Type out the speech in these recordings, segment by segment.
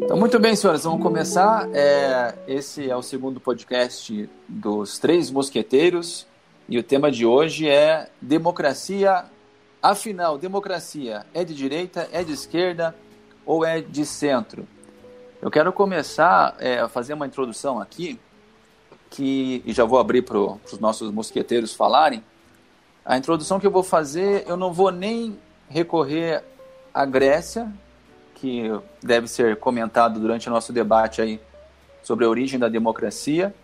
Então, muito bem, senhoras, vamos começar. É, esse é o segundo podcast dos Três Mosqueteiros e o tema de hoje é democracia. Afinal, democracia é de direita, é de esquerda ou é de centro? Eu quero começar é, a fazer uma introdução aqui, que e já vou abrir para os nossos mosqueteiros falarem. A introdução que eu vou fazer, eu não vou nem recorrer à Grécia, que deve ser comentado durante o nosso debate aí sobre a origem da democracia.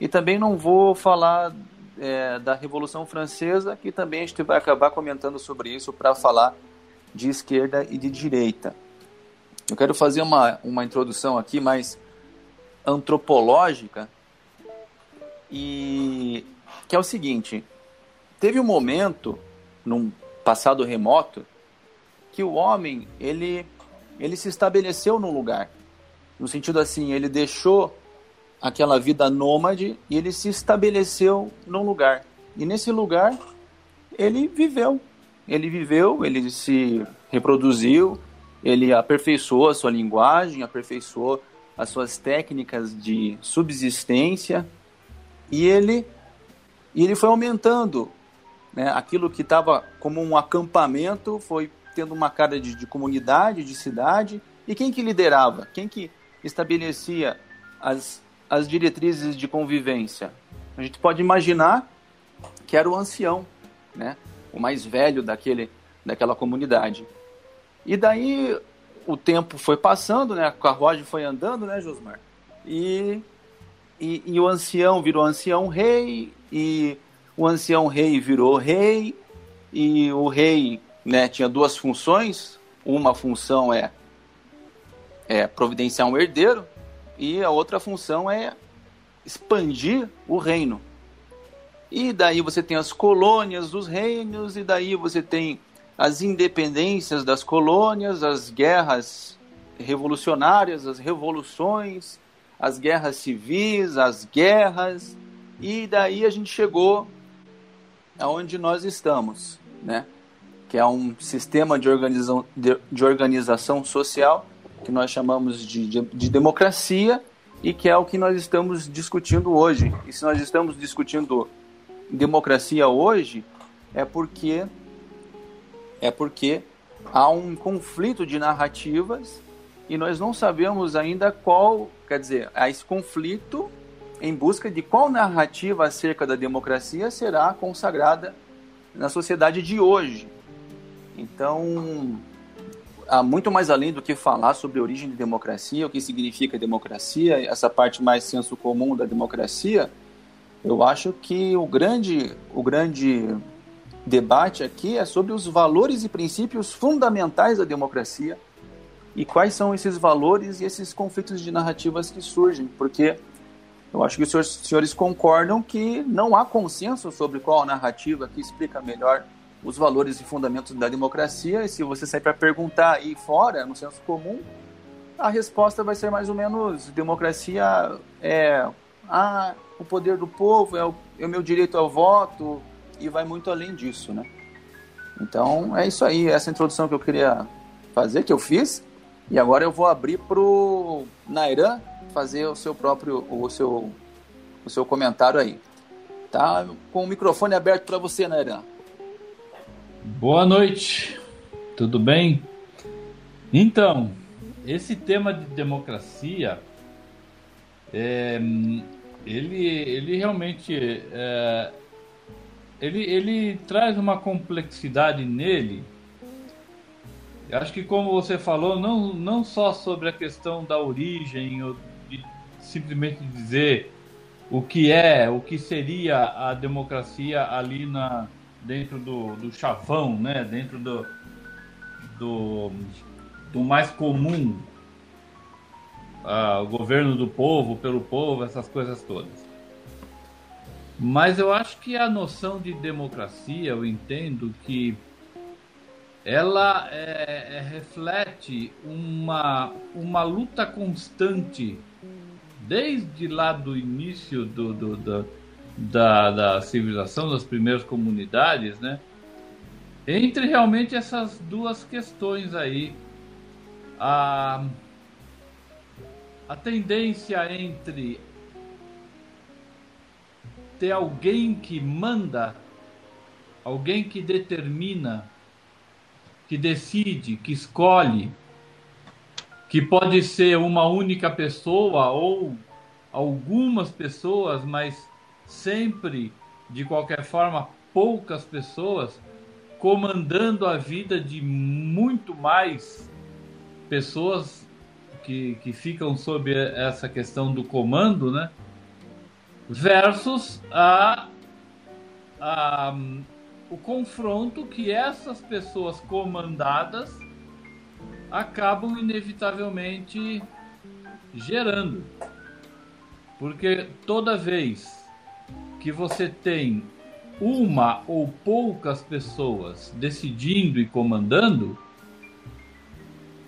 E também não vou falar é, da Revolução Francesa, que também a gente vai acabar comentando sobre isso para falar de esquerda e de direita. Eu quero fazer uma, uma introdução aqui mais antropológica e que é o seguinte: teve um momento num passado remoto que o homem ele ele se estabeleceu num lugar. No sentido assim, ele deixou aquela vida nômade e ele se estabeleceu num lugar. E nesse lugar ele viveu. Ele viveu, ele se reproduziu, ele aperfeiçoou a sua linguagem, aperfeiçoou as suas técnicas de subsistência e ele e ele foi aumentando né, aquilo que estava como um acampamento foi tendo uma cara de, de comunidade, de cidade, e quem que liderava? Quem que estabelecia as, as diretrizes de convivência? A gente pode imaginar que era o ancião, né? o mais velho daquele, daquela comunidade. E daí o tempo foi passando, né? a carruagem foi andando, né, Josmar? E, e, e o ancião virou ancião rei, e o ancião rei virou rei, e o rei né, tinha duas funções. Uma função é, é providenciar um herdeiro e a outra função é expandir o reino. E daí você tem as colônias dos reinos, e daí você tem as independências das colônias, as guerras revolucionárias, as revoluções, as guerras civis, as guerras, e daí a gente chegou aonde nós estamos, né? Que é um sistema de organização, de, de organização social que nós chamamos de, de, de, democracia e que é o que nós estamos discutindo hoje. E se nós estamos discutindo democracia hoje, é porque é porque há um conflito de narrativas e nós não sabemos ainda qual, quer dizer, há esse conflito em busca de qual narrativa acerca da democracia será consagrada na sociedade de hoje. Então, há muito mais além do que falar sobre a origem de democracia, o que significa democracia, essa parte mais senso comum da democracia, eu acho que o grande, o grande debate aqui é sobre os valores e princípios fundamentais da democracia e quais são esses valores e esses conflitos de narrativas que surgem, porque eu acho que os senhores concordam que não há consenso sobre qual narrativa que explica melhor os valores e fundamentos da democracia, e se você sair para perguntar aí fora, no senso comum, a resposta vai ser mais ou menos: democracia é ah, o poder do povo, é o, é o meu direito ao voto, e vai muito além disso, né? Então é isso aí, essa introdução que eu queria fazer, que eu fiz, e agora eu vou abrir pro Nairan fazer o seu próprio, o seu, o seu comentário aí. Tá com o microfone aberto para você, Nairan. Boa noite, tudo bem? Então, esse tema de democracia, é, ele, ele realmente é, ele, ele traz uma complexidade nele. Acho que como você falou, não, não só sobre a questão da origem, ou de simplesmente dizer o que é, o que seria a democracia ali na, dentro do, do chavão, né? Dentro do, do, do mais comum, ah, o governo do povo, pelo povo, essas coisas todas. Mas eu acho que a noção de democracia, eu entendo que ela é, é, reflete uma, uma luta constante desde lá do início do, do, do da, da civilização, das primeiras comunidades, né? Entre realmente essas duas questões aí, a, a tendência entre ter alguém que manda, alguém que determina, que decide, que escolhe, que pode ser uma única pessoa ou algumas pessoas, mas sempre, de qualquer forma, poucas pessoas, comandando a vida de muito mais pessoas que, que ficam sob essa questão do comando, né? Versus a, a, o confronto que essas pessoas comandadas acabam inevitavelmente gerando. Porque toda vez que você tem uma ou poucas pessoas decidindo e comandando,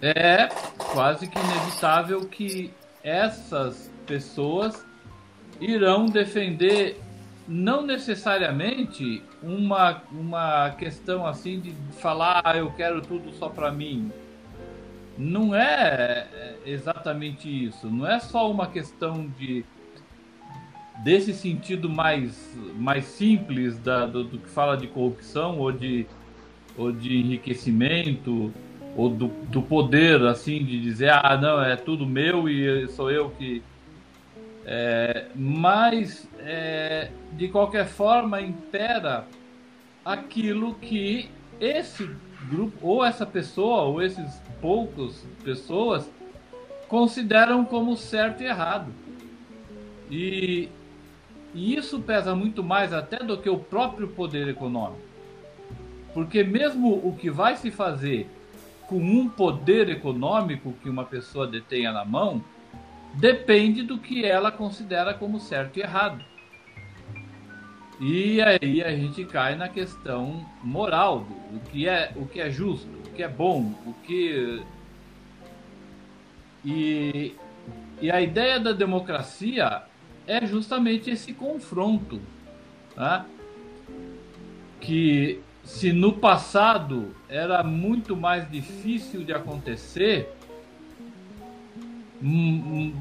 é quase que inevitável que essas pessoas irão defender não necessariamente uma, uma questão assim de falar ah, eu quero tudo só para mim. Não é, é exatamente isso. Não é só uma questão de desse sentido mais, mais simples da, do, do, que fala de corrupção ou de, ou de enriquecimento ou do, do poder assim de dizer ah não é tudo meu e sou eu que é, mas é, de qualquer forma impera aquilo que esse grupo ou essa pessoa ou esses poucos pessoas consideram como certo e errado. E e isso pesa muito mais até do que o próprio poder econômico. Porque mesmo o que vai se fazer com um poder econômico que uma pessoa detenha na mão, depende do que ela considera como certo e errado. E aí a gente cai na questão moral do o que é o que é justo, o que é bom, o que e, e a ideia da democracia é justamente esse confronto. Tá? Que se no passado era muito mais difícil de acontecer, hum, hum,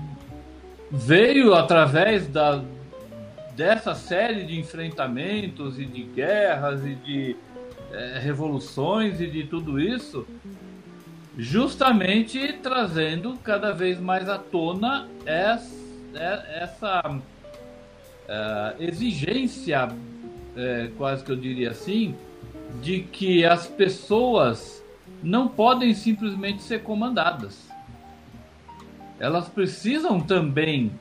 veio através da, dessa série de enfrentamentos e de guerras e de é, revoluções e de tudo isso, justamente trazendo cada vez mais à tona essa essa uh, exigência, uh, quase que eu diria assim, de que as pessoas não podem simplesmente ser comandadas. Elas precisam também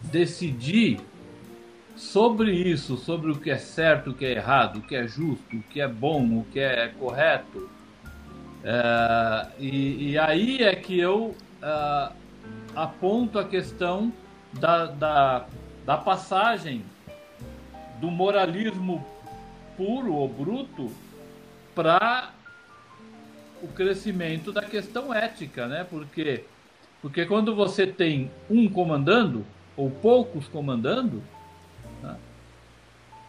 decidir sobre isso, sobre o que é certo, o que é errado, o que é justo, o que é bom, o que é correto. E, e, aí é que eu uh, aponto a questão da, da, da passagem do moralismo puro ou bruto para o crescimento da questão ética, né? Porque porque quando você tem um comandando ou poucos comandando, né?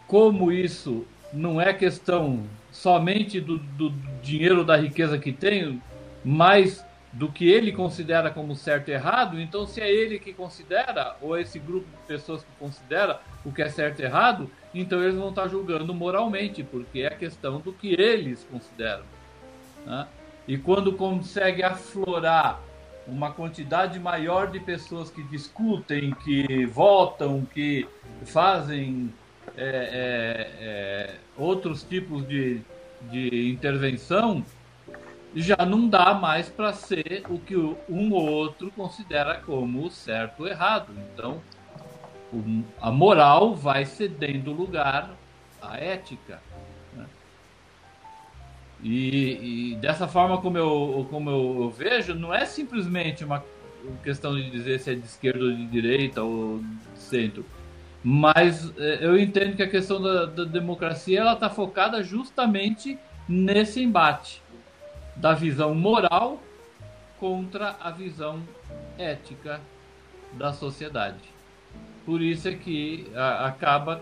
como isso não é questão somente do, do dinheiro da riqueza que tem, mas do que ele considera como certo e errado, então se é ele que considera, ou esse grupo de pessoas que considera o que é certo e errado, então eles vão estar julgando moralmente, porque é a questão do que eles consideram. Né? E quando consegue aflorar uma quantidade maior de pessoas que discutem, que votam, que fazem é, é, é, outros tipos de, de intervenção, já não dá mais para ser o que um ou outro considera como certo ou errado. Então, a moral vai cedendo lugar à ética. Né? E, e, dessa forma como eu, como eu vejo, não é simplesmente uma questão de dizer se é de esquerda ou de direita ou de centro. Mas é, eu entendo que a questão da, da democracia ela está focada justamente nesse embate da visão moral contra a visão ética da sociedade. Por isso é que a, acaba,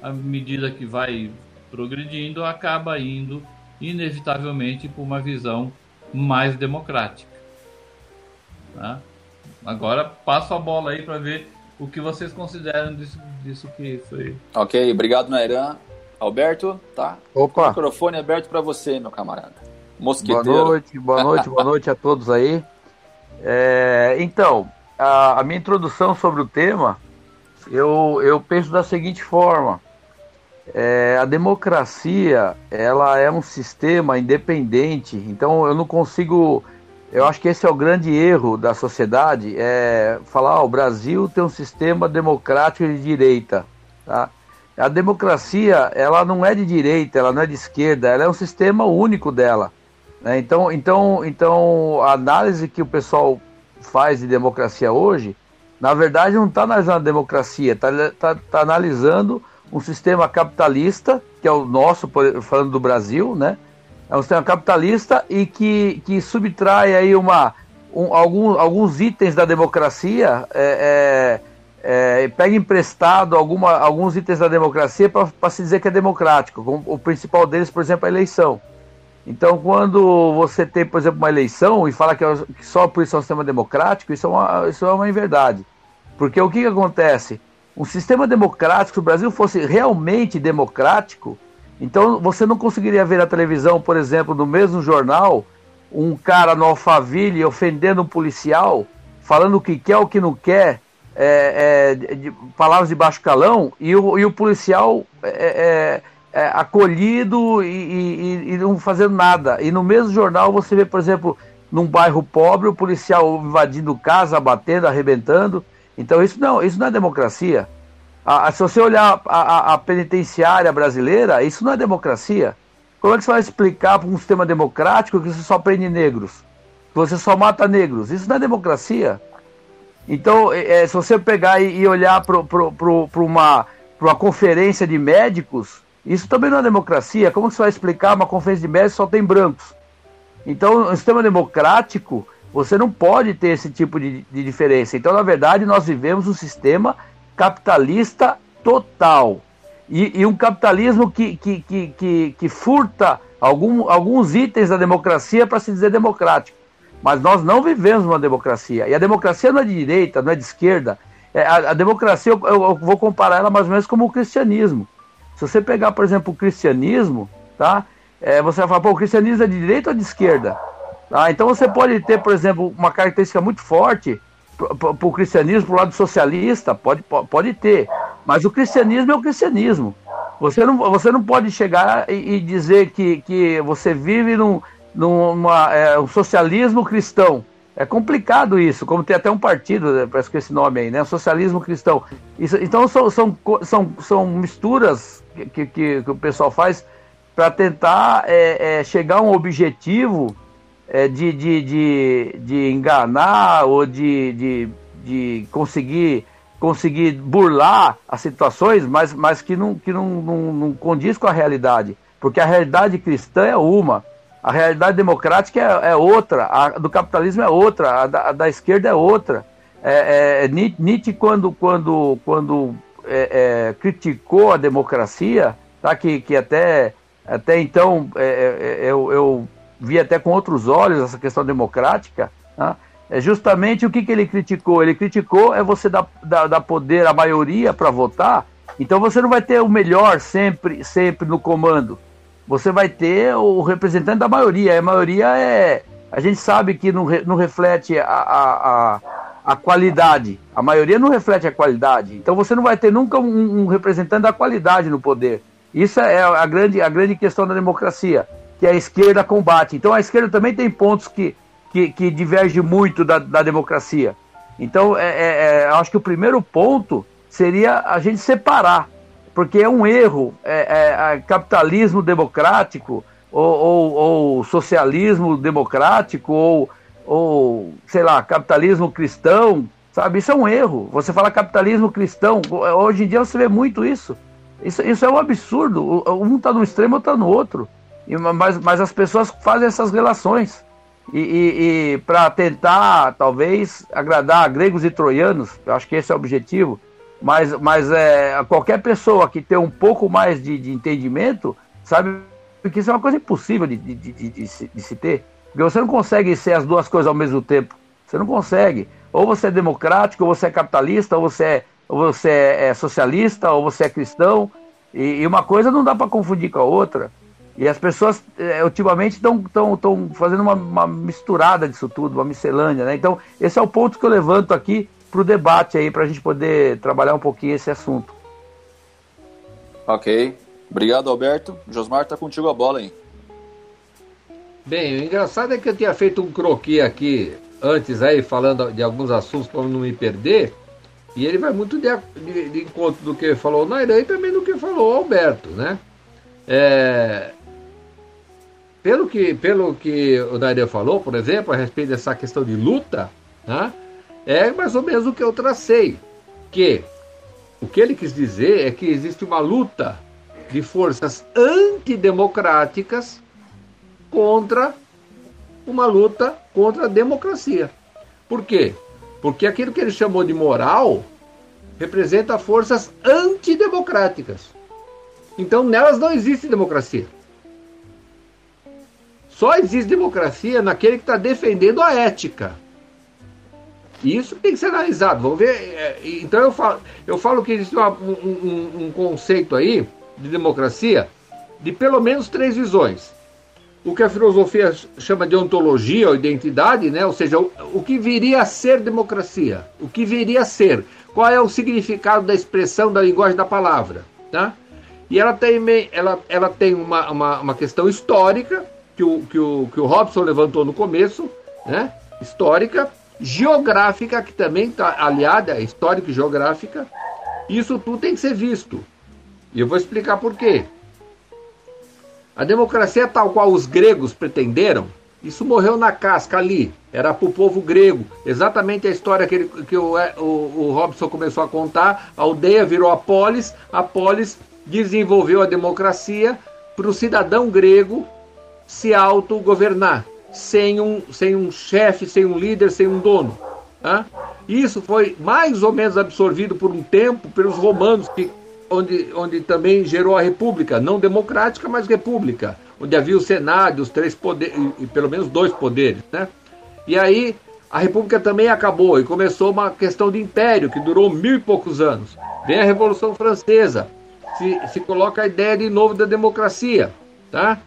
à medida que vai progredindo, acaba indo inevitavelmente para uma visão mais democrática. Tá? Agora passo a bola aí para ver o que vocês consideram disso, disso que foi. Ok, obrigado, Nairan. Alberto, tá? Opa. O microfone aberto para você, meu camarada. Mosqueteiro. Boa noite, boa noite, boa noite a todos aí. É, então, a, a, minha introdução sobre o tema, eu, eu penso da seguinte forma. É, a democracia, ela é um sistema independente, então eu não consigo eu acho que esse é o grande erro da sociedade, é falar, o Brasil tem um sistema democrático de direita, tá? A democracia, ela não é de direita, ela não é de esquerda, ela é um sistema único dela. Né? Então, então, então, a análise que o pessoal faz de democracia hoje, na verdade, não está analisando a democracia, está tá, tá analisando um sistema capitalista, que é o nosso, falando do Brasil, né? é um sistema capitalista e que, que subtrai aí uma, um, algum, alguns itens da democracia, é, é, é, pega emprestado alguma, alguns itens da democracia para se dizer que é democrático. O principal deles, por exemplo, é a eleição. Então, quando você tem, por exemplo, uma eleição e fala que, é, que só por isso é um sistema democrático, isso é uma, isso é uma inverdade. Porque o que, que acontece? Um sistema democrático, se o Brasil fosse realmente democrático, então você não conseguiria ver na televisão, por exemplo, no mesmo jornal, um cara no Alphaville ofendendo um policial, falando o que quer o que não quer, é, é, de, palavras de baixo calão, e o, e o policial é, é, é acolhido e, e, e, não fazendo nada. E no mesmo jornal você vê, por exemplo, num bairro pobre, o policial invadindo casa, batendo, arrebentando. Então isso não, isso não é democracia. A, a, se você olhar a, a, penitenciária brasileira, isso não é democracia. Como é que você vai explicar para um sistema democrático que você só prende negros? Que você só mata negros? Isso não é democracia. Então, é, se você pegar e, e olhar para uma, uma conferência de médicos, isso também não é democracia. Como você vai explicar uma conferência de médicos só tem brancos? Então, no sistema democrático, você não pode ter esse tipo de, de diferença. Então, na verdade, nós vivemos um sistema capitalista total. E, e um capitalismo que, que, que, que, que furta algum, alguns itens da democracia para se dizer democrático. Mas nós não vivemos uma democracia. E a democracia não é de direita, não é de esquerda. É, a, a, democracia, eu, eu, vou comparar ela mais ou menos como o cristianismo. Se você pegar, por exemplo, o cristianismo, tá? É, você vai falar, pô, o cristianismo é de direita ou de esquerda? Tá? Então você pode ter, por exemplo, uma característica muito forte para o cristianismo, para o lado socialista, pode, pode ter. Mas o cristianismo é o cristianismo. Você não, você não pode chegar e, e dizer que, que você vive num, numa, é, um socialismo cristão. É complicado isso, como tem até um partido, né, parece que esse nome aí, né? Socialismo cristão. Isso, então são, são, são, são misturas que, que, que o pessoal faz para tentar é, é, chegar a um objetivo é, de, de, de, de, enganar ou de, de, de conseguir, conseguir burlar as situações, mas, mas que, não, que não, não, não condiz com a realidade. Porque a realidade cristã é uma, a realidade democrática é, é outra, a do capitalismo é outra, a da, a da esquerda é outra. É, é, Nietzsche, quando, quando, quando é, é, criticou a democracia, tá, que, que até, até então é, é, eu, eu vi até com outros olhos essa questão democrática, né? é justamente o que, que ele criticou. Ele criticou é você dar, dar, dar poder à maioria para votar, então você não vai ter o melhor sempre, sempre no comando. Você vai ter o representante da maioria. A maioria é. A gente sabe que não, não reflete a, a, a, a qualidade. A maioria não reflete a qualidade. Então você não vai ter nunca um, um representante da qualidade no poder. Isso é a grande, a grande questão da democracia que a esquerda combate. Então a esquerda também tem pontos que, que, que divergem muito da, da democracia. Então, é, é, é, acho que o primeiro ponto seria a gente separar, porque é um erro é, é, é capitalismo democrático ou, ou, ou, socialismo democrático ou, ou, sei lá, capitalismo cristão, sabe? Isso é um erro. Você fala capitalismo cristão, hoje em dia você vê muito isso. Isso, isso é um absurdo. Um está no extremo, outro está no outro mas, mas as pessoas fazem essas relações. E, e, e para tentar, talvez, agradar gregos e troianos, eu acho que esse é o objetivo, mas, mas é, qualquer pessoa que tem um pouco mais de, de entendimento sabe que isso é uma coisa impossível de, de, de, de, se, de se ter. Porque você não consegue ser as duas coisas ao mesmo tempo. Você não consegue. ou você é democrático, ou você é capitalista, ou você é, ou você é socialista, ou você é cristão. E, e uma coisa não dá para confundir com a outra. E as pessoas, é, ultimamente, estão fazendo uma, uma, misturada disso tudo, uma miscelânea, né? Então, esse é o ponto que eu levanto aqui para o debate aí, para a gente poder trabalhar um pouquinho esse assunto. Ok. Obrigado, Alberto. Josmar, tá contigo a bola aí. Bem, o engraçado é que eu tinha feito um croquis aqui antes aí, falando de alguns assuntos para não me perder. E ele vai muito de, de, de encontro do que falou o Nairan e também do que falou o Alberto, né? É, pelo que, pelo que o Daria falou, por exemplo, a respeito dessa questão de luta, né, é mais ou menos o que eu tracei. Que o que ele quis dizer é que existe uma luta de forças antidemocráticas contra uma luta contra a democracia. Por quê? Porque aquilo que ele chamou de moral representa forças antidemocráticas. Então nelas não existe democracia. Só existe democracia naquele que está defendendo a ética. E isso tem que ser analisado. Vamos ver. É, então eu falo, eu falo que existe uma, um, um, conceito aí de democracia de pelo menos três visões. O que a filosofia chama de ontologia ou identidade, né? ou seja, o, o que viria a ser democracia, o que viria a ser, qual é o significado da expressão da linguagem da palavra. Tá? E ela tem, ela, ela tem uma, uma, uma questão histórica, que o, que o, que o Robson levantou no começo, né? histórica, geográfica, que também está aliada, histórica e geográfica. Isso tudo tem que ser visto. E eu vou explicar por quê. A democracia tal qual os gregos pretenderam, isso morreu na casca ali. Era para o povo grego. Exatamente a história que, ele, que o, é, o, o Robson começou a contar. A aldeia virou a polis, a polis desenvolveu a democracia para o cidadão grego se autogovernar, sem um, sem um chefe, sem um líder, sem um dono. Tá? Isso foi mais ou menos absorvido por um tempo pelos romanos, que, onde, onde também gerou a república, não democrática, mas república, onde havia o Senado, os três poderes, e pelo menos dois poderes. Né? E aí a república também acabou e começou uma questão de império que durou mil e poucos anos. Vem a Revolução Francesa, se, se coloca a ideia de novo da democracia. Tá?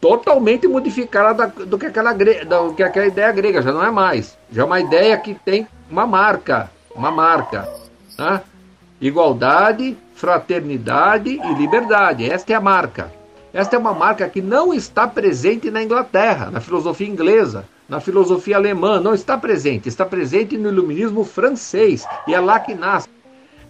Totalmente modificada do que aquela do que aquela ideia grega já não é mais. Já é uma ideia que tem uma marca uma marca né? igualdade fraternidade e liberdade. Esta é a marca. Esta é uma marca que não está presente na Inglaterra na filosofia inglesa na filosofia alemã. Não está presente. Está presente no iluminismo francês. E é lá que nasce.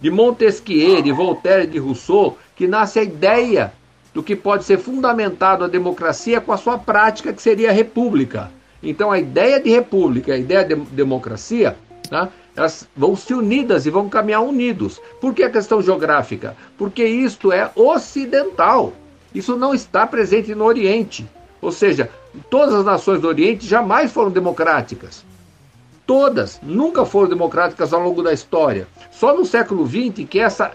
De Montesquieu de Voltaire de Rousseau que nasce a ideia do que pode ser fundamentado a democracia com a sua prática, que seria a república. Então, a ideia de república, a ideia de democracia, tá? elas vão se unidas e vão caminhar unidos. Por que a questão geográfica? Porque isto é ocidental. Isso não está presente no Oriente. Ou seja, todas as nações do Oriente jamais foram democráticas. Todas nunca foram democráticas ao longo da história. Só no século XX, que essa,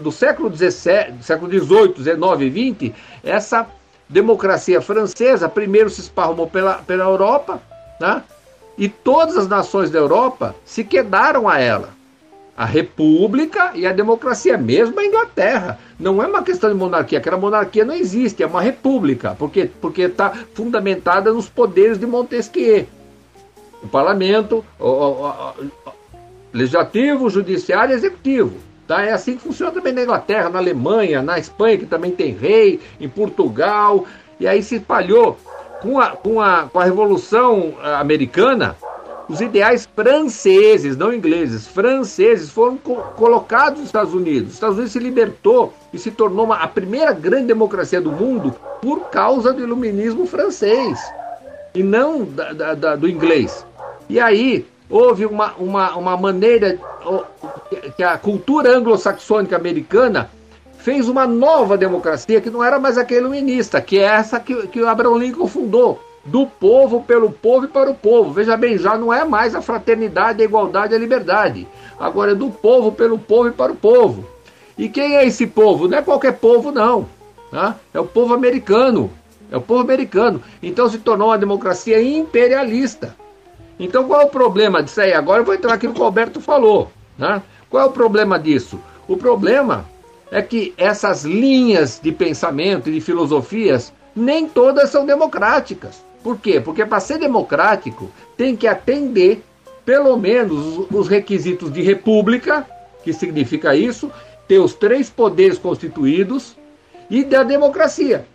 do século XVII, século XVIII, XIX e XX, essa democracia francesa primeiro se esparramou pela, pela Europa, né? e todas as nações da Europa se quedaram a ela. A república e a democracia, mesmo a Inglaterra. Não é uma questão de monarquia, aquela monarquia não existe, é uma república, porque está fundamentada nos poderes de Montesquieu o parlamento, o, o, o, legislativo, judiciário e executivo. Tá? É assim que funciona também na Inglaterra, na Alemanha, na Espanha, que também tem rei, em Portugal, e aí se espalhou. Com a, com a, com a Revolução eh, Americana, os ideais franceses, não ingleses, franceses, foram co colocados nos Estados Unidos. Os Estados Unidos se libertou e se tornou uma, a primeira grande democracia do mundo por causa do iluminismo francês e não da, da, da, do inglês. E aí houve uma, uma, uma maneira que a cultura anglo-saxônica americana fez uma nova democracia que não era mais aquele iluminista, que é essa que, que o Abraham Lincoln fundou. Do povo, pelo povo e para o povo. Veja bem, já não é mais a fraternidade, a igualdade e a liberdade. Agora é do povo, pelo povo e para o povo. E quem é esse povo? Não é qualquer povo, não. Tá? É o povo americano. É o povo americano. Então se tornou uma democracia imperialista. Então qual é o problema disso aí? Agora eu vou entrar aqui no que o Roberto falou. Né? Qual é o problema disso? O problema é que essas linhas de pensamento e de filosofias nem todas são democráticas. Por quê? Porque para ser democrático tem que atender pelo menos os requisitos de república, que significa isso, ter os três poderes constituídos e da democracia.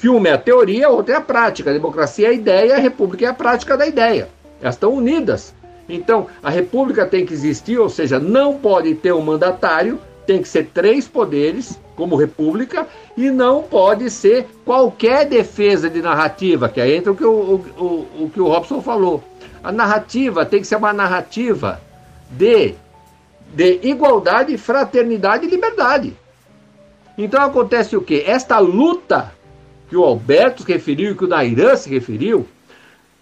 Que uma é a teoria, a outra é a prática. A democracia é a ideia, a república é a prática da ideia. Elas estão unidas. Então, a república tem que existir, ou seja, não pode ter um mandatário, tem que ser três poderes, como república, e não pode ser qualquer defesa de narrativa, que aí entra o que o, o, o, que o Robson falou. A narrativa tem que ser uma narrativa de, de igualdade, fraternidade e liberdade. Então acontece o quê? Esta luta que o Alberto se referiu e que o Nairan se referiu,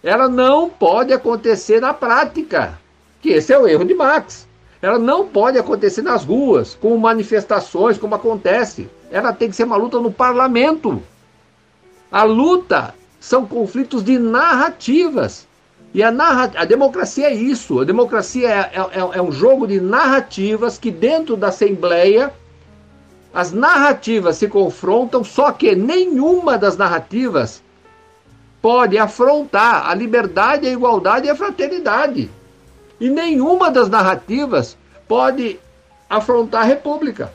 ela não pode acontecer na prática. Que esse é o erro de Marx. Ela não pode acontecer nas ruas, com manifestações, como acontece. Ela tem que ser uma luta no parlamento. A luta são conflitos de narrativas. E a, narra... a democracia é isso. A democracia é, é, é, é um jogo de narrativas que, dentro da Assembleia, as narrativas se confrontam, só que nenhuma das narrativas pode afrontar a liberdade, a igualdade e a fraternidade. E nenhuma das narrativas pode afrontar a república.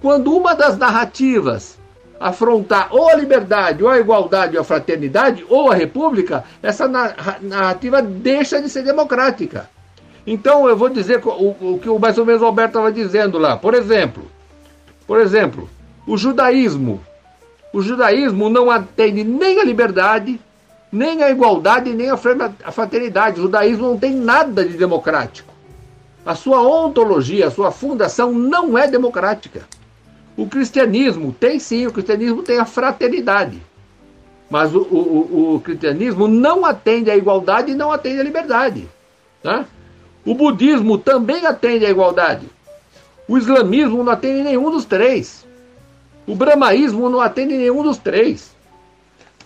Quando uma das narrativas afrontar ou a liberdade, ou a igualdade, ou a fraternidade, ou a república, essa narrativa deixa de ser democrática. Então eu vou dizer o, que mais ou menos o Alberto estava dizendo lá. Por exemplo, por exemplo, o judaísmo. O judaísmo não atende nem a liberdade, nem a igualdade, nem a fraternidade. O judaísmo não tem nada de democrático. A sua ontologia, a sua fundação não é democrática. O cristianismo tem sim, o cristianismo tem a fraternidade. Mas o, o, o cristianismo não atende à igualdade e não atende à liberdade. Tá? O budismo também atende à igualdade. O islamismo não atende nenhum dos três. O brahmaísmo não atende nenhum dos três.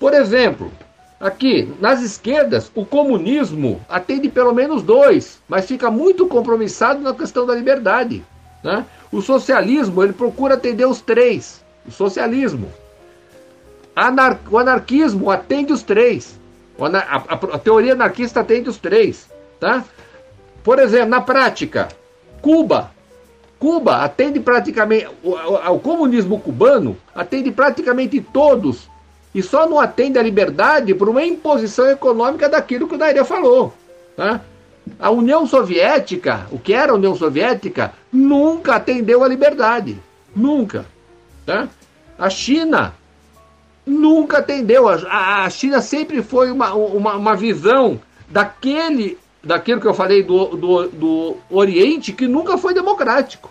Por exemplo, aqui nas esquerdas, o comunismo atende pelo menos dois, mas fica muito compromissado na questão da liberdade. Né? O socialismo, ele procura atender os três. O socialismo. Anar o anarquismo atende os três. A, a, a, teoria anarquista atende os três. Tá? Por exemplo, na prática, Cuba. Cuba atende praticamente. O, o, o comunismo cubano atende praticamente todos. E só não atende a liberdade por uma imposição econômica daquilo que o Daria falou. Tá? A União Soviética, o que era a União Soviética, nunca atendeu à liberdade. Nunca. Tá? A China nunca atendeu. A, a China sempre foi uma, uma, uma, visão daquele, daquilo que eu falei do, do, do Oriente que nunca foi democrático.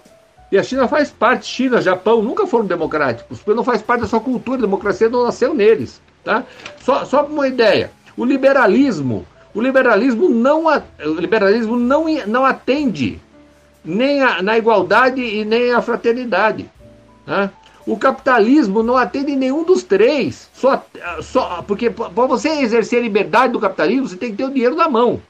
E a China faz parte, China, Japão, nunca foram democráticos, porque não faz parte da sua cultura, a democracia não nasceu neles. Tá? Só, só uma ideia, o liberalismo o liberalismo não, o liberalismo não, não atende nem a, na igualdade e nem a fraternidade. Né? O capitalismo não atende nenhum dos três. Só, só, porque para você exercer a liberdade do capitalismo, você tem que ter o dinheiro na mão.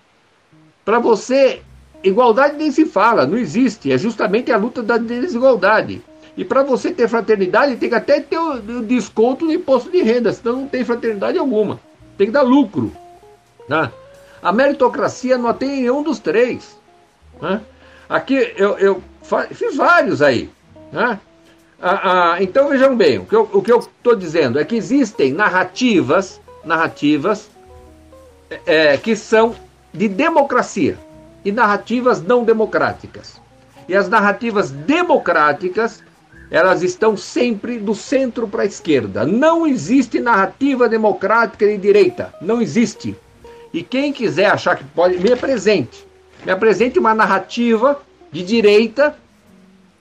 Para você, igualdade nem se fala, não existe. É justamente a luta da desigualdade. E para você ter fraternidade, tem que até ter o, desconto no imposto de renda, senão não tem fraternidade alguma. Tem que dar lucro. Né? A meritocracia não tem nenhum dos três. Né? Aqui eu, eu fiz vários aí. Né? Ah, ah, então vejam bem, o que eu estou dizendo é que existem narrativas, narrativas é, que são de democracia e narrativas não democráticas. E as narrativas democráticas, elas estão sempre do centro para a esquerda. Não existe narrativa democrática de direita. Não existe. E quem quiser achar que pode, me apresente. Me apresente uma narrativa de direita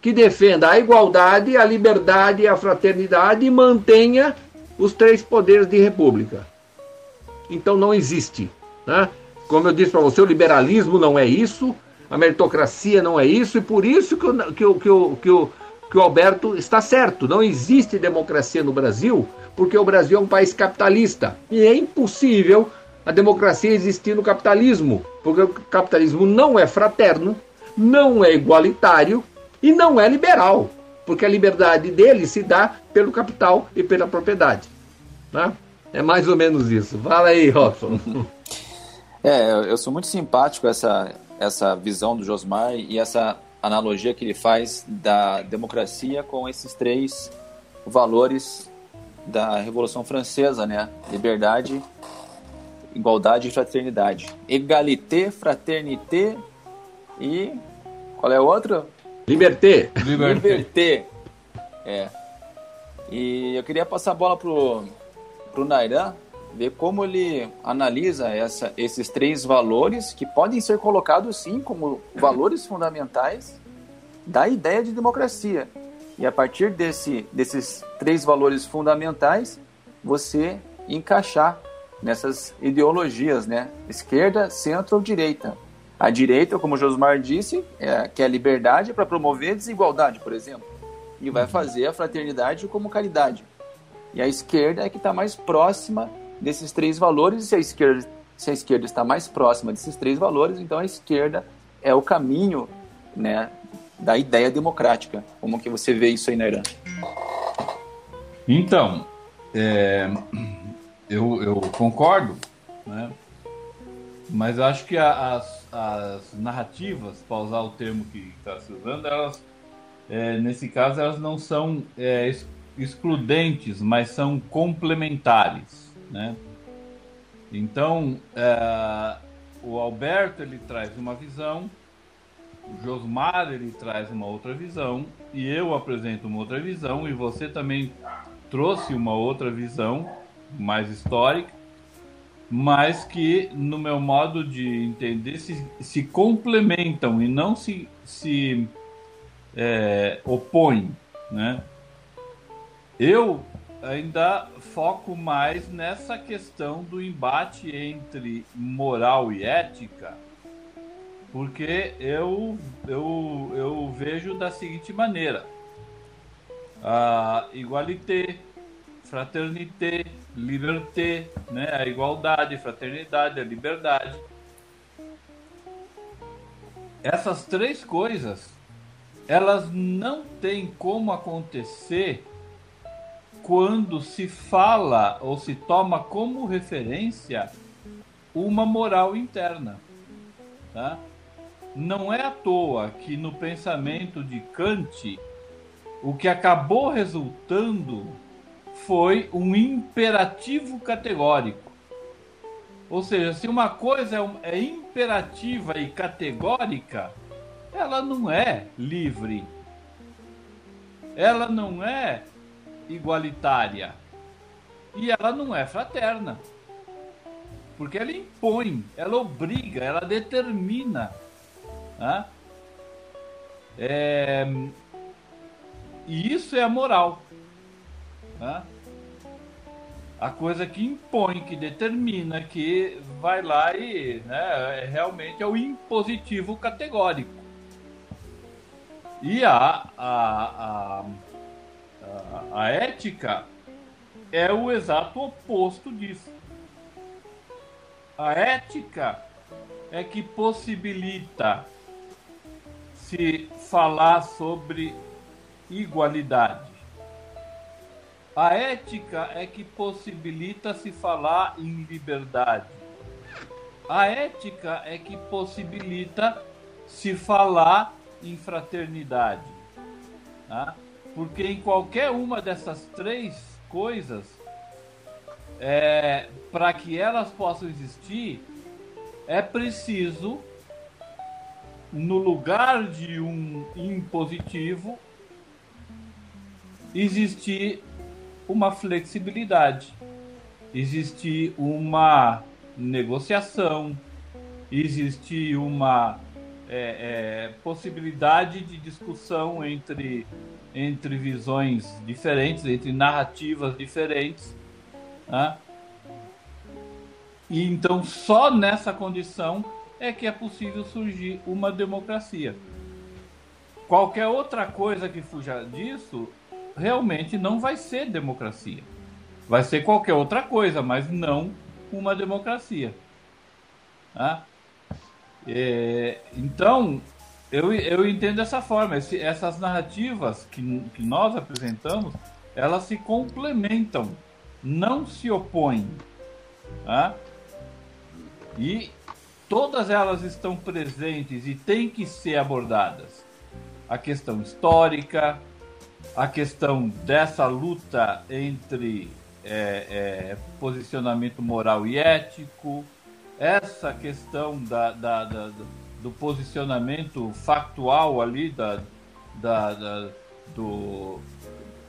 que defenda a igualdade, a liberdade e a fraternidade e mantenha os três poderes de república. Então não existe. Né? Como eu disse para você, o liberalismo não é isso, a meritocracia não é isso, e por isso que o, que o, que o, que o, que o Alberto está certo. Não existe democracia no Brasil, porque o Brasil é um país capitalista. E é impossível a democracia existir no capitalismo, porque o capitalismo não é fraterno, não é igualitário e não é liberal, porque a liberdade dele se dá pelo capital e pela propriedade. Né? É mais ou menos isso. Fala aí, Robson. É, eu sou muito simpático essa essa visão do Josmar e essa analogia que ele faz da democracia com esses três valores da Revolução Francesa, né? Liberdade, igualdade e fraternidade. Egalité, fraternité e qual é o outro? Liberté. Liberté. Liberté. É. E eu queria passar a bola pro pro Nairan ver como ele analisa essa, esses três valores que podem ser colocados sim como valores fundamentais da ideia de democracia. E a partir desse, desses três valores fundamentais, você encaixar nessas ideologias, né? Esquerda, centro ou direita. A direita, como Josmar disse, é, quer liberdade para promover desigualdade, por exemplo. E vai fazer a fraternidade como caridade. E a esquerda é que está mais próxima desses três valores, e se a esquerda, se a esquerda está mais próxima desses três valores, então a esquerda é o caminho né, da ideia democrática. Como que você vê isso aí na Irã? Então, é, eu, eu, concordo, né? mas acho que as, as narrativas, para usar o termo que está se usando, elas, é, nesse caso, elas não são é, excludentes, mas são complementares né? Então, é, o Alberto ele traz uma visão, o Josmar ele traz uma outra visão e eu apresento uma outra visão e você também trouxe uma outra visão mais histórica, mas que no meu modo de entender se, se complementam e não se, se é, opõem, né? Eu ainda foco mais nessa questão do embate entre moral e ética, porque eu, eu, eu vejo da seguinte maneira: a igualité, fraternité, liberté, né? a igualdade, fraternidade, a liberdade. Essas três coisas, elas não têm como acontecer quando se fala ou se toma como referência uma moral interna. Tá? Não é à toa que no pensamento de Kant o que acabou resultando foi um imperativo categórico. Ou seja, se uma coisa é, é imperativa e categórica, ela não é livre. Ela não é igualitária. E ela não é fraterna. Porque ela impõe, ela obriga, ela determina. Né? É... E isso é a moral. Né? A coisa que impõe, que determina, que vai lá e né, é, realmente é o impositivo categórico. E a, a, a a, ética é o exato oposto disso. A ética é que possibilita se falar sobre igualdade. A ética é que possibilita se falar em liberdade. A ética é que possibilita se falar em fraternidade. Tá? Porque em qualquer uma dessas três coisas, é, para que elas possam existir, é preciso, no lugar de um impositivo, existir uma flexibilidade, existir uma negociação, existir uma é, é, possibilidade de discussão entre entre visões diferentes, entre narrativas diferentes. Né? E então só nessa condição é que é possível surgir uma democracia. Qualquer outra coisa que fuja disso realmente não vai ser democracia. Vai ser qualquer outra coisa, mas não uma democracia. Tá? É, então, eu, eu entendo dessa forma. Esse, essas narrativas que, que nós apresentamos, elas se complementam, não se opõem. Tá? E todas elas estão presentes e têm que ser abordadas. A questão histórica, a questão dessa luta entre é, é, posicionamento moral e ético, essa questão da, da, da, do posicionamento factual ali da, da, da, do,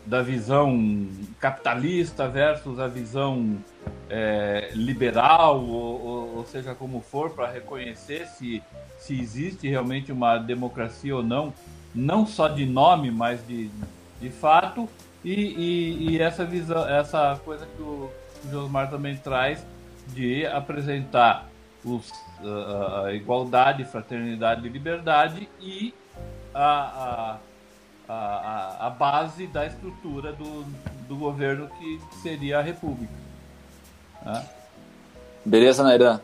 da visão capitalista versus a visão é, liberal, ou, ou, seja como for, para reconhecer se, se existe realmente uma democracia ou não, não só de nome, mas de, de fato, e, e, e essa visão, essa coisa que o, que o Josmar também traz de apresentar os, a, igualdade, fraternidade e liberdade e a, a, a, a base da estrutura do, do governo que seria a República. Né? Beleza, Nairan.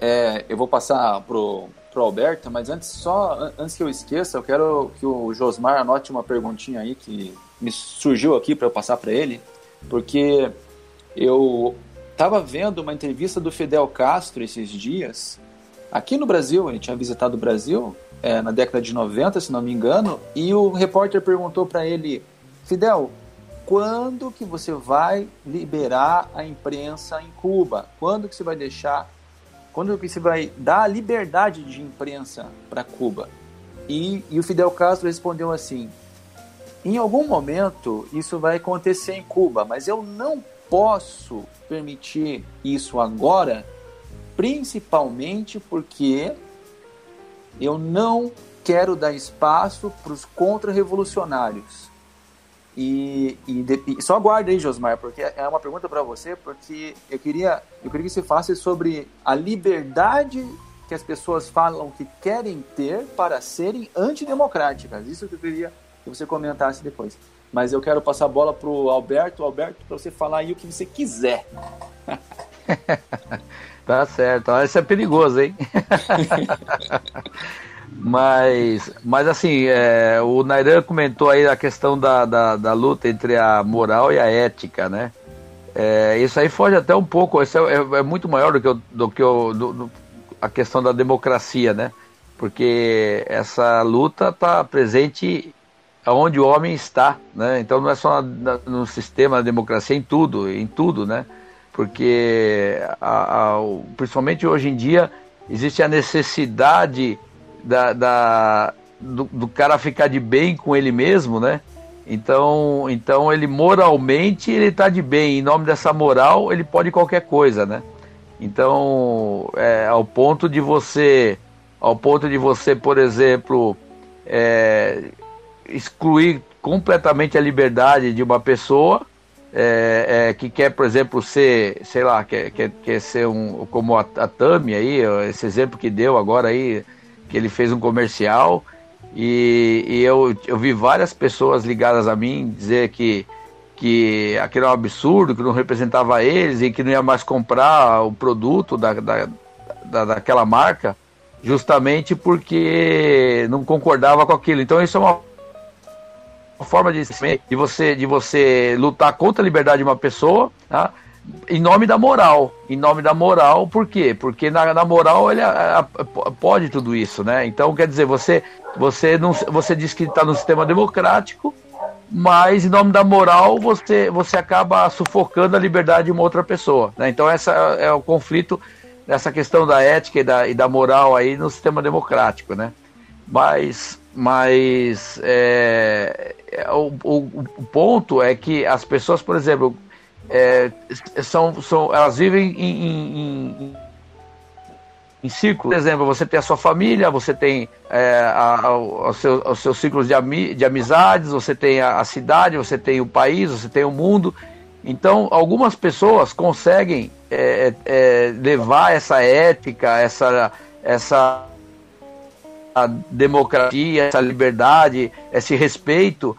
É, eu vou passar pro, pro Alberto, mas antes só antes que eu esqueça, eu quero que o Josmar anote uma perguntinha aí que me surgiu aqui para eu passar para ele, porque eu estava vendo uma entrevista do Fidel Castro esses dias, aqui no Brasil, ele tinha visitado o Brasil é, na década de 90, se não me engano, e o repórter perguntou para ele, Fidel, quando que você vai liberar a imprensa em Cuba? Quando que você vai deixar, quando que você vai dar a liberdade de imprensa para Cuba? E, e o Fidel Castro respondeu assim, em algum momento isso vai acontecer em Cuba, mas eu não posso permitir isso agora, principalmente porque eu não quero dar espaço para os contra-revolucionários. E, e, só aguarde aí, Josmar, porque é uma pergunta para você, porque eu queria, eu queria que você falasse sobre a liberdade que as pessoas falam que querem ter para serem antidemocráticas. Isso que eu queria que você comentasse depois. Mas eu quero passar a bola pro Alberto, Alberto, para você falar aí o que você quiser. tá certo. Isso é perigoso, hein? mas, mas assim, é, o Nairan comentou aí a questão da, da, da, luta entre a moral e a ética, né? É, isso aí foge até um pouco, isso é, é, é muito maior do que, o, do que o, do, do, a questão da democracia, né? Porque essa luta está presente onde o homem está, né? Então não é só no sistema da democracia, em tudo, em tudo, né? Porque a, a, principalmente hoje em dia existe a necessidade da, da do, do, cara ficar de bem com ele mesmo, né? Então, então ele moralmente ele está de bem. Em nome dessa moral ele pode qualquer coisa, né? Então, é, ao ponto de você, ao ponto de você, por exemplo, é, excluir completamente a liberdade de uma pessoa é, é, que quer, por exemplo, ser, sei lá, quer, quer, quer ser um, como a, a Tami aí, esse exemplo que deu agora aí, que ele fez um comercial e, e eu, eu vi várias pessoas ligadas a mim dizer que, que aquilo é um absurdo, que não representava eles e que não ia mais comprar o produto da, da, da daquela marca justamente porque não concordava com aquilo. Então isso é uma forma de, de você de você lutar contra a liberdade de uma pessoa, tá? em nome da moral. Em nome da moral, por quê? Porque na, na moral ele a, a, pode tudo isso, né? Então, quer dizer, você você não você diz que está no sistema democrático, mas em nome da moral você você acaba sufocando a liberdade de uma outra pessoa, né? Então essa é o conflito nessa questão da ética e da, e da moral aí no sistema democrático, né? Mas mas é, é, o, o, o, ponto é que as pessoas, por exemplo, é, são, são, elas vivem em, em, em, em círculo. Por exemplo, você tem a sua família, você tem é, a, a, os, seus, os seus ciclos de, ami, de amizades, você tem a, a cidade, você tem o país, você tem o mundo. Então, algumas pessoas conseguem é, é, levar essa ética, essa, essa democracia, essa liberdade, esse respeito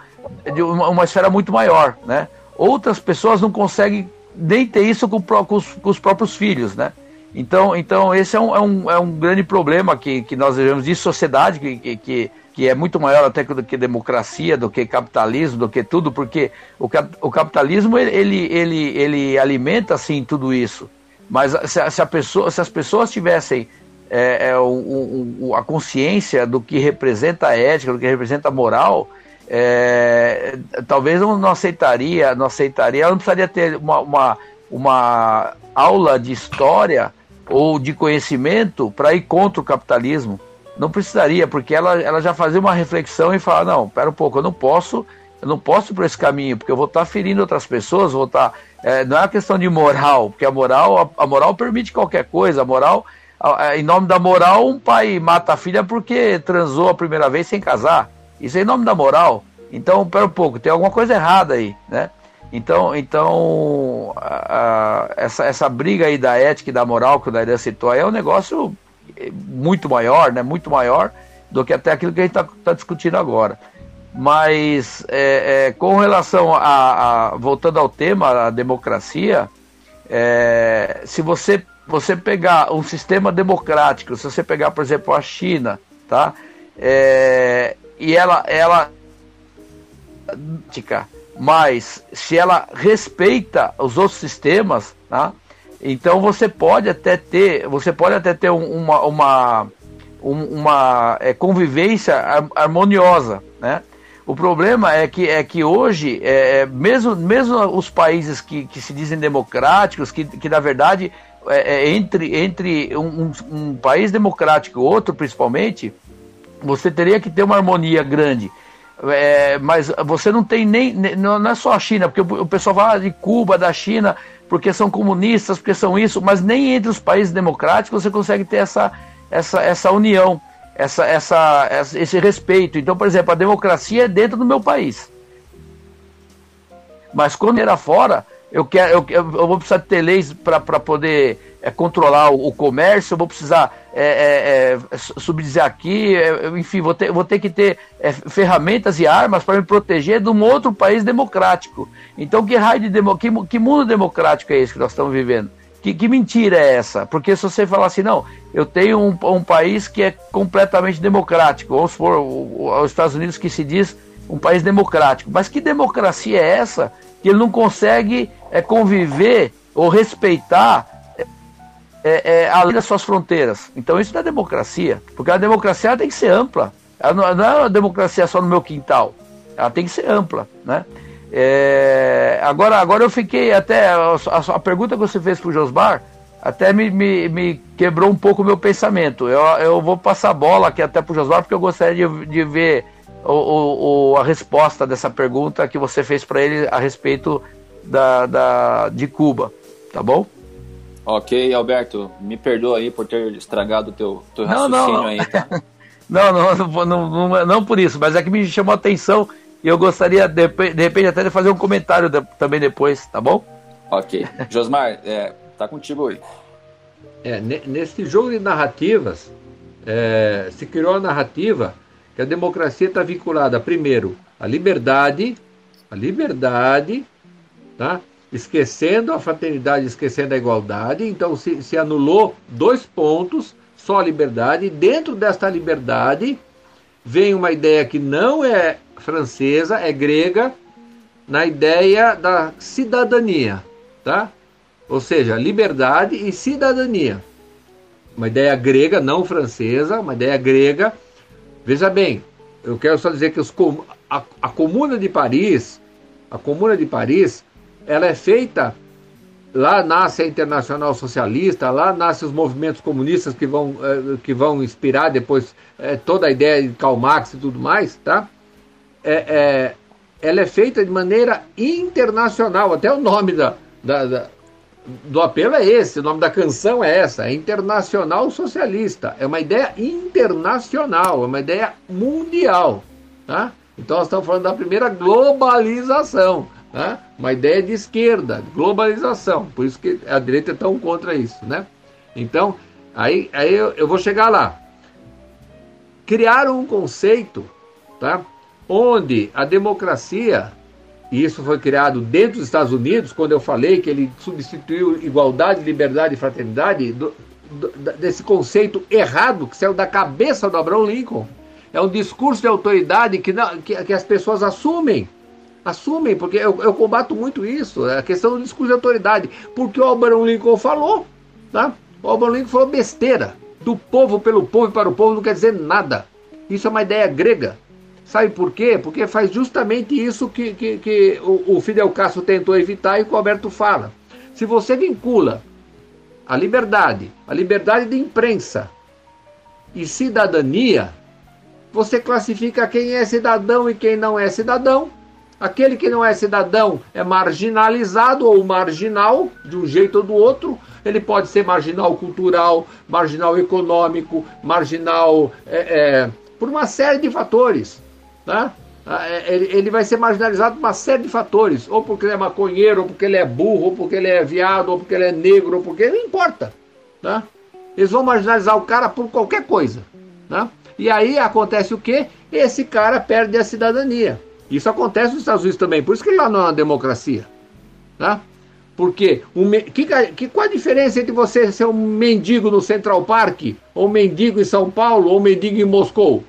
de uma, uma esfera muito maior, né? Outras pessoas não conseguem nem ter isso com, com, os, com os próprios filhos, né? Então, então esse é um, é um, é um grande problema que, que nós vivemos de sociedade, que, que, que é muito maior até do que democracia, do que capitalismo, do que tudo, porque o, o capitalismo ele, ele, ele alimenta assim tudo isso. Mas se, se, a pessoa, se as pessoas tivessem é, é, o, o, a consciência do que representa a ética, do que representa a moral, é, talvez não, não, aceitaria, não aceitaria, ela não precisaria ter uma, uma, uma aula de história ou de conhecimento para ir contra o capitalismo. Não precisaria, porque ela, ela já fazia uma reflexão e fala, não, pera um pouco, eu não posso, eu não posso ir por esse caminho, porque eu vou estar ferindo outras pessoas, vou estar. É, não é uma questão de moral, porque a moral, a, a moral permite qualquer coisa, a moral, em nome da moral, um pai mata a filha porque transou a primeira vez sem casar. Isso é em nome da moral. Então, pera um pouco, tem alguma coisa errada aí, né? Então, então a, a, essa, essa briga aí da ética e da moral que o Dairan citou aí é um negócio muito maior, né? Muito maior do que até aquilo que a gente está tá discutindo agora. Mas é, é, com relação a, a, voltando ao tema, a democracia, é, se você você pegar um sistema democrático, se você pegar, por exemplo, a China, tá? É, e ela, ela mas se ela respeita os outros sistemas, tá? então você pode até ter, você pode até ter uma, uma, uma é, convivência harmoniosa, né? O problema é que, é que hoje, é, é, mesmo, mesmo os países que, que se dizem democráticos, que, que na verdade, é, é entre, entre um, um, país democrático e outro, principalmente, você teria que ter uma harmonia grande. É, mas você não tem nem. Não é só a China, porque o pessoal fala de Cuba, da China, porque são comunistas, porque são isso, mas nem entre os países democráticos você consegue ter essa, essa, essa união, essa, essa, esse respeito. Então, por exemplo, a democracia é dentro do meu país. Mas quando era fora, eu, quero, eu, eu vou precisar ter leis para poder é, controlar o, o, comércio, eu vou precisar é, é, subdizer aqui, é, enfim, vou ter, vou ter que ter é, ferramentas e armas para me proteger de um outro país democrático. Então, que raio de demo, que, que mundo democrático é esse que nós estamos vivendo? Que, que, mentira é essa? Porque se você falar assim, não, eu tenho um, um país que é completamente democrático, vamos supor, os Estados Unidos que se diz um país democrático, mas que democracia é essa que ele não consegue é, conviver ou respeitar é, é, além das suas fronteiras. Então isso não é democracia, porque a democracia tem que ser ampla. Ela não, não, é uma democracia só no meu quintal, ela tem que ser ampla, né? É, agora, agora eu fiquei até a, a, a pergunta que você fez para o Josbar até me, me, me, quebrou um pouco o meu pensamento. Eu, eu vou passar a bola aqui até para o Josbar porque eu gostaria de, de ver o, o, a resposta dessa pergunta que você fez para ele a respeito da, da, de Cuba, tá bom? Ok, Alberto, me perdoa aí por ter estragado o teu, teu raciocínio não, não. aí, tá? não, não, não, não, não, não por isso, mas é que me chamou a atenção e eu gostaria, de, de repente, até de fazer um comentário de, também depois, tá bom? Ok. Josmar, é, tá contigo aí. É, nesse jogo de narrativas, é, se criou a narrativa que a democracia está vinculada, primeiro, à liberdade, a liberdade, tá? esquecendo a fraternidade, esquecendo a igualdade. Então se, se anulou dois pontos, só a liberdade. Dentro desta liberdade vem uma ideia que não é francesa, é grega, na ideia da cidadania, tá? Ou seja, liberdade e cidadania. Uma ideia grega, não francesa, uma ideia grega. Veja bem, eu quero só dizer que os, a, a Comuna de Paris, a Comuna de Paris, ela é feita lá nasce a Internacional Socialista, lá nascem os movimentos comunistas que vão, eh, que vão inspirar depois eh, toda a ideia de Karl Marx e tudo mais, tá? É, é, ela é feita de maneira internacional, até o nome da, da, da, do apelo é esse, o nome da canção é essa, é Internacional Socialista, é uma ideia internacional, é uma ideia mundial, tá? Então nós estamos falando da primeira globalização, né? Uma ideia de esquerda, globalização. Por isso que a direita é tão contra isso, né? Então, aí, aí eu, eu vou chegar lá. Criaram um conceito, tá? Onde a democracia e isso foi criado dentro dos Estados Unidos, quando eu falei que ele substituiu igualdade, liberdade e fraternidade, do, do, desse conceito errado que saiu da cabeça do Abraham Lincoln. É um discurso de autoridade que, não, que, que as pessoas assumem. Assumem, porque eu, eu, combato muito isso, é a questão do discurso de autoridade. Porque o Abraham Lincoln falou, tá? O Abraham Lincoln falou besteira. Do povo, pelo povo e para o povo não quer dizer nada. Isso é uma ideia grega. Sabe por quê? Porque faz justamente isso que, que, que o, Fidel Castro tentou evitar e que o Alberto fala. Se você vincula a liberdade, a liberdade de imprensa e cidadania, você classifica quem é cidadão e quem não é cidadão. Aquele que não é cidadão é marginalizado ou marginal, de um jeito ou do outro. Ele pode ser marginal cultural, marginal econômico, marginal é, é, por uma série de fatores. Tá? Ele vai ser marginalizado por uma série de fatores, ou porque ele é maconheiro, ou porque ele é burro, ou porque ele é viado, ou porque ele é negro, ou porque. Não importa. Tá? Eles vão marginalizar o cara por qualquer coisa. Tá? E aí acontece o quê? Esse cara perde a cidadania. Isso acontece nos Estados Unidos também, por isso que lá não é uma democracia. Tá? Porque um, que, que, qual a diferença entre você ser um mendigo no Central Park, ou um mendigo em São Paulo, ou um mendigo em Moscou?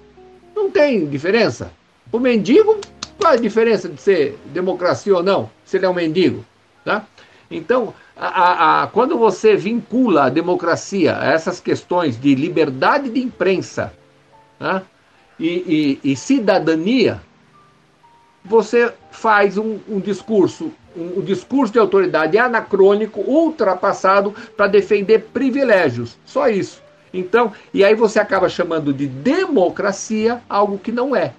Não tem diferença. O mendigo, qual a diferença de ser democracia ou não, se ele é um mendigo? Tá? Então, a, a, a, quando você vincula a democracia a essas questões de liberdade de imprensa tá? e, e, e, cidadania, você faz um, um discurso, um, um, discurso de autoridade anacrônico, ultrapassado, para defender privilégios. Só isso. Então, e aí você acaba chamando de democracia algo que não é.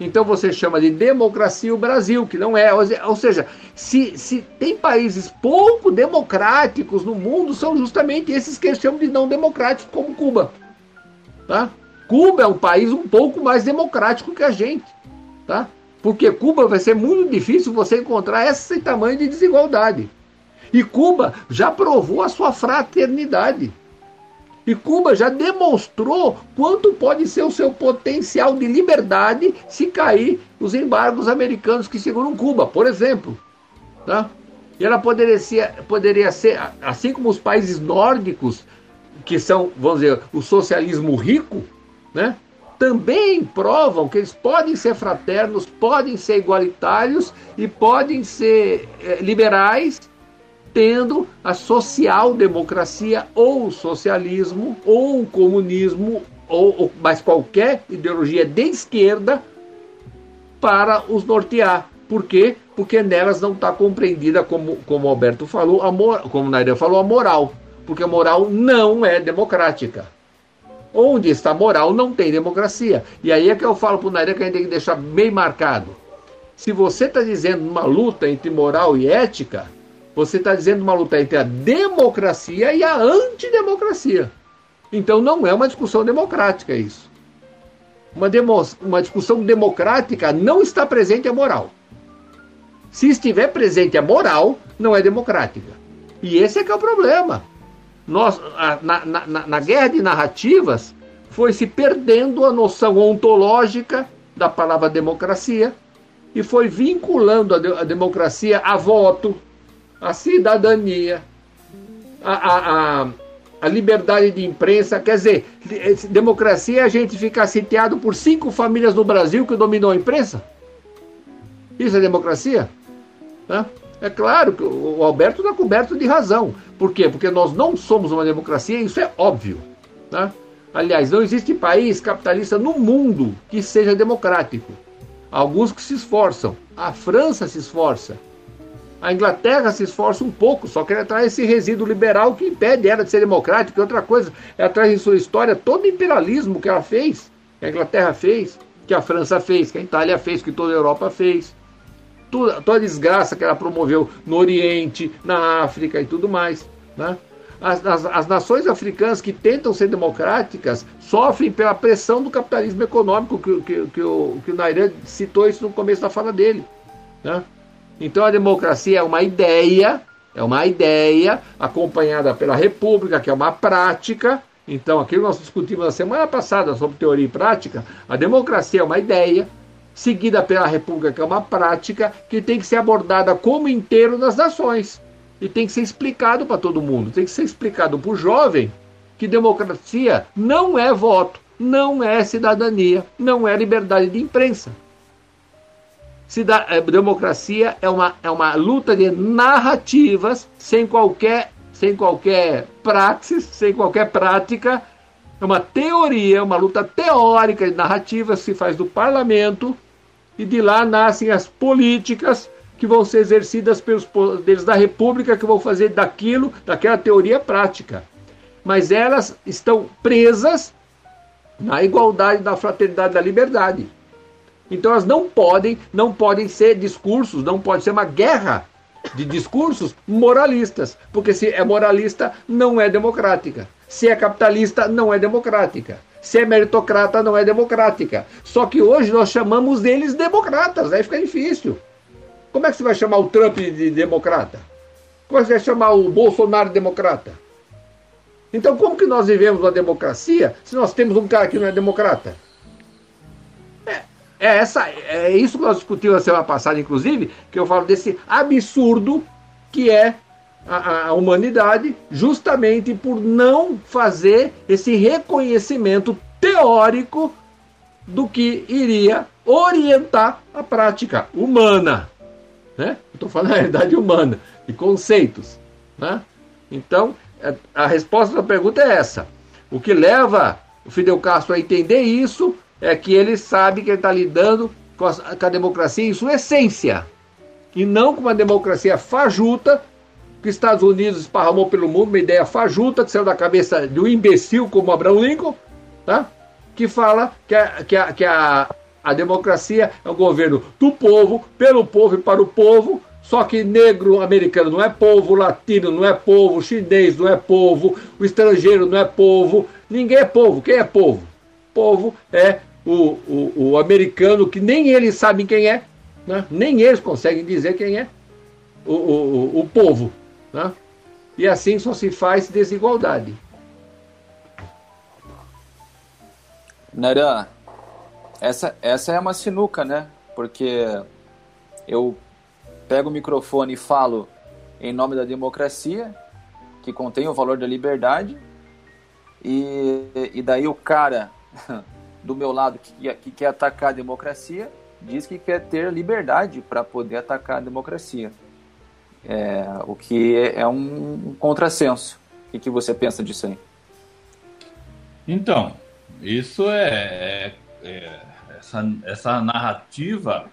Então você chama de democracia o Brasil, que não é. Ou seja, se, se tem países pouco democráticos no mundo, são justamente esses que chamam de não democráticos, como Cuba. Tá? Cuba é um país um pouco mais democrático que a gente. Tá? Porque Cuba vai ser muito difícil você encontrar esse tamanho de desigualdade. E Cuba já provou a sua fraternidade. E Cuba já demonstrou quanto pode ser o seu potencial de liberdade se cair os embargos americanos que seguram Cuba, por exemplo. Tá? E ela poderia ser, poderia ser, assim como os países nórdicos, que são, vamos dizer, o socialismo rico, né? também provam que eles podem ser fraternos, podem ser igualitários e podem ser é, liberais tendo a social-democracia ou o socialismo ou o comunismo ou, ou mais qualquer ideologia de esquerda para os nortear. Por quê? Porque nelas não está compreendida, como, como o Alberto falou, a como Naira falou, a moral. Porque a moral não é democrática. Onde está a moral, não tem democracia. E aí é que eu falo para o que a gente tem que deixar bem marcado. Se você está dizendo uma luta entre moral e ética, você está dizendo uma luta entre a democracia e a antidemocracia. Então não é uma discussão democrática isso. Uma, demo, uma discussão democrática não está presente a moral. Se estiver presente a moral, não é democrática. E esse é que é o problema. Nós, na, na, na guerra de narrativas, foi se perdendo a noção ontológica da palavra democracia e foi vinculando a, de, a democracia a voto, a cidadania, a, a, a, a liberdade de imprensa. Quer dizer, democracia é a gente ficar sitiado por cinco famílias no Brasil que dominou a imprensa? Isso é democracia? É claro que o Alberto está coberto de razão. Por quê? Porque nós não somos uma democracia, isso é óbvio. Tá? Aliás, não existe país capitalista no mundo que seja democrático. Alguns que se esforçam. A França se esforça. A Inglaterra se esforça um pouco, só que ela traz esse resíduo liberal que impede ela de ser democrática. E outra coisa, ela traz em sua história todo o imperialismo que ela fez, que a Inglaterra fez, que a França fez, que a Itália fez, que toda a Europa fez. Toda, toda a desgraça que ela promoveu no Oriente, na África e tudo mais. Né? As, as, as, nações africanas que tentam ser democráticas sofrem pela pressão do capitalismo econômico, que, que, que, o, que o Nairan citou isso no começo da fala dele. Né? Então a democracia é uma ideia, é uma ideia acompanhada pela república, que é uma prática. Então, aquilo que nós discutimos na semana passada sobre teoria e prática, a democracia é uma ideia seguida pela República, que é uma prática que tem que ser abordada como inteiro nas nações. E tem que ser explicado para todo mundo, tem que ser explicado para o jovem que democracia não é voto, não é cidadania, não é liberdade de imprensa. Cida eh, democracia é uma, é uma luta de narrativas sem qualquer, sem qualquer praxis, sem qualquer prática. É uma teoria, uma luta teórica de narrativas que se faz do parlamento e de lá nascem as políticas que vão ser exercidas pelos poderes da República, que vão fazer daquilo, daquela teoria prática. Mas elas estão presas na igualdade, na fraternidade, da liberdade. Então elas não podem, não podem ser discursos, não pode ser uma guerra de discursos moralistas, porque se é moralista não é democrática. Se é capitalista não é democrática. Se é meritocrata não é democrática. Só que hoje nós chamamos eles democratas, aí fica difícil. Como é que você vai chamar o Trump de democrata? Como é que você vai chamar o Bolsonaro de democrata? Então, como que nós vivemos uma democracia se nós temos um cara que não é democrata? É, essa, é isso que nós discutimos na semana passada, inclusive, que eu falo desse absurdo que é a, a, humanidade, justamente por não fazer esse reconhecimento teórico do que iria orientar a prática humana. Né? Estou falando da realidade humana, de conceitos. Né? Então, é, a resposta da pergunta é essa. O que leva o Fidel Castro a entender isso é que ele sabe que ele está lidando com a, com a, democracia em sua essência. E não com uma democracia fajuta que os Estados Unidos esparramou pelo mundo, uma ideia fajuta que saiu da cabeça de um imbecil como Abraham Lincoln, tá? que fala que, a, que, a, que a, a democracia é um governo do povo, pelo povo e para o povo, só que negro americano não é povo, latino não é povo, chinês não é povo, o estrangeiro não é povo, ninguém é povo. Quem é povo? Povo é o, o, o americano que nem eles sabem quem é, né? nem eles conseguem dizer quem é o, o, o povo. Né? E assim só se faz desigualdade. Naran, essa, essa é uma sinuca, né? Porque eu pego o microfone e falo em nome da democracia, que contém o valor da liberdade, e, e daí o cara do meu lado que, que quer atacar a democracia diz que quer ter liberdade para poder atacar a democracia. É, o que é, é um contrassenso. O que, que você pensa disso aí? Então, isso é, é, é essa, essa narrativa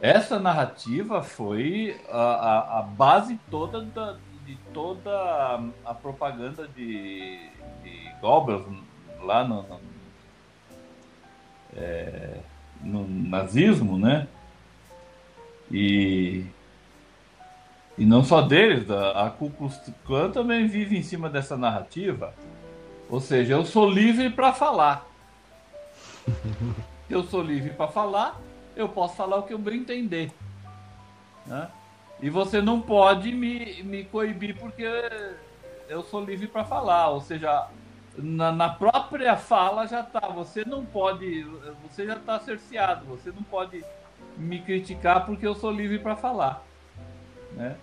essa narrativa foi a, a, a base toda da, de toda a, propaganda de, de Goebbels lá no, no, é, no, nazismo, né? E, e não só deles, a, a Ku Klux Klan também vive em cima dessa narrativa. Ou seja, eu sou livre para falar. Eu sou livre para falar, eu posso falar o que eu bem entender. Né? E você não pode me, me coibir porque eu sou livre para falar. Ou seja, na, na, própria fala já tá. Você não pode. Você já está cerceado. Você não pode me criticar porque eu sou livre para falar. Né?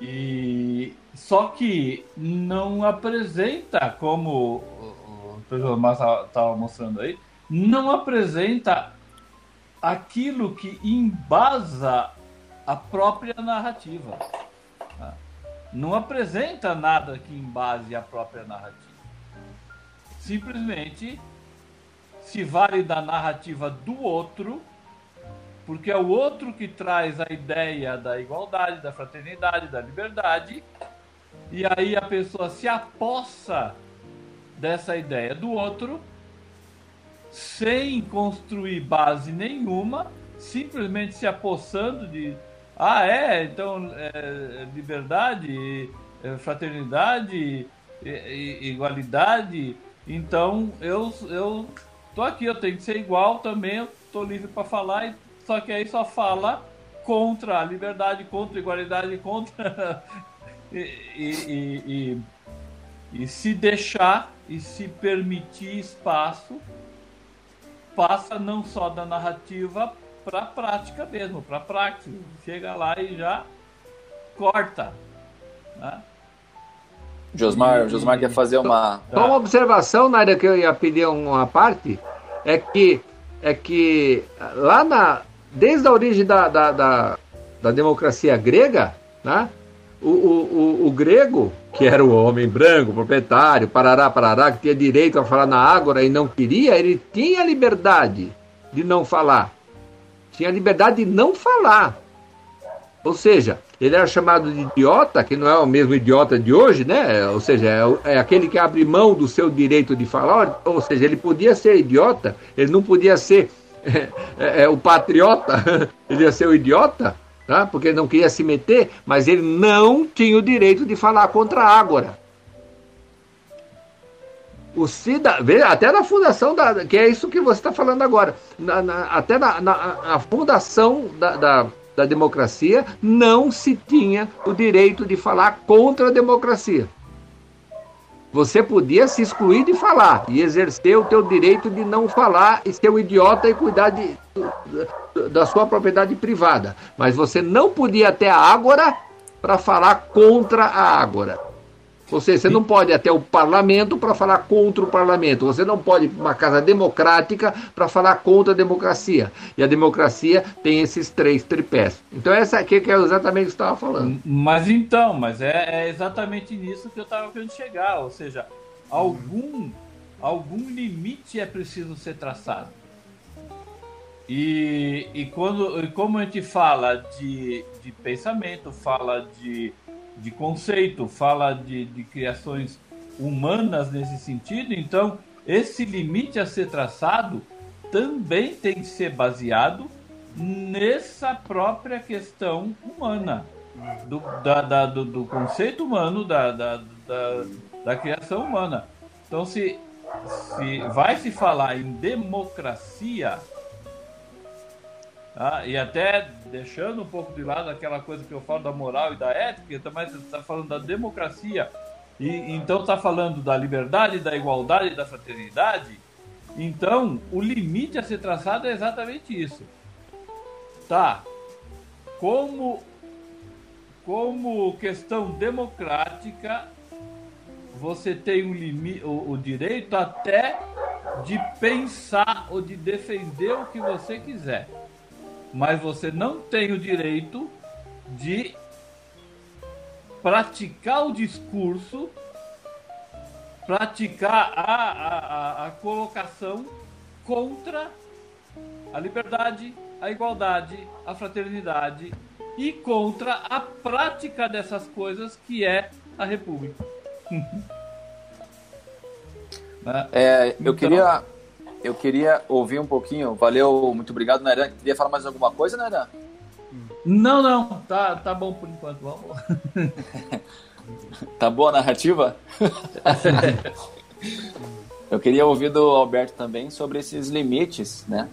E só que não apresenta, como o professor Massa estava mostrando aí, não apresenta aquilo que embasa a própria narrativa. Tá? Não apresenta nada que embase a própria narrativa. Simplesmente se vale da narrativa do outro, porque é o outro que traz a ideia da igualdade, da fraternidade, da liberdade, e aí a pessoa se apossa dessa ideia do outro sem construir base nenhuma, simplesmente se apossando de ah é, então é, liberdade, é, fraternidade, igualdade, então eu eu tô aqui, eu tenho que ser igual também, eu tô livre para falar, só que aí só fala contra a liberdade, contra a igualdade, contra e, e, e, e se deixar e se permitir espaço passa não só da narrativa para prática mesmo, para prática. Chega lá e já corta. Né? Josmar, Josmar quer fazer uma. Só uma observação, Nádia, que eu ia pedir uma parte, é que, é que lá na. Desde a origem da, da, da, da democracia grega, né? O, o, o, o, grego, que era o homem branco, proprietário, parará, parará, que tinha direito a falar na ágora e não queria, ele tinha liberdade de não falar. Tinha liberdade de não falar. Ou seja, ele era chamado de idiota, que não é o mesmo idiota de hoje, né? Ou seja, é, é, aquele que abre mão do seu direito de falar. Ou seja, ele podia ser idiota, ele não podia ser é, é, o patriota, ele ia ser o idiota, tá? porque ele não queria se meter, mas ele não tinha o direito de falar contra a Ágora. O Cida, até na fundação da, que é isso que você está falando agora, na, na, até na, na fundação da, da da democracia, não se tinha o direito de falar contra a democracia. Você podia se excluir de falar e exercer o teu direito de não falar e ser um idiota e cuidar de, da sua propriedade privada. Mas você não podia ter a Ágora para falar contra a Ágora. Ou seja, você não pode ir até o parlamento para falar contra o parlamento. Você não pode ir para uma casa democrática para falar contra a democracia. E a democracia tem esses três tripés. Então, essa aqui é exatamente o que você estava falando. Mas então, mas é, é exatamente nisso que eu estava querendo chegar. Ou seja, algum, algum limite é preciso ser traçado. E, e, quando, e como a gente fala de, de pensamento, fala de de conceito, fala de, de criações humanas nesse sentido, então esse limite a ser traçado também tem que ser baseado nessa própria questão humana, do, da, da, do, do, conceito humano, da, da, da, criação humana. Então, se, se vai se falar em democracia, ah, e até deixando um pouco de lado aquela coisa que eu falo da moral e da ética, mas você está falando da democracia, e então está falando da liberdade, da igualdade da fraternidade. Então, o limite a ser traçado é exatamente isso. Tá. Como, como questão democrática, você tem o, o direito até de pensar ou de defender o que você quiser mas você não tem o direito de praticar o discurso, praticar a, a, a, colocação contra a liberdade, a igualdade, a fraternidade e contra a prática dessas coisas que é a República. Né? é, eu então, queria eu queria ouvir um pouquinho. Valeu, muito obrigado, Nairan. Queria falar mais alguma coisa, Nairan? Não, não. Tá, tá bom por enquanto. Vamos. tá boa a narrativa? eu queria ouvir do Alberto também sobre esses limites, né?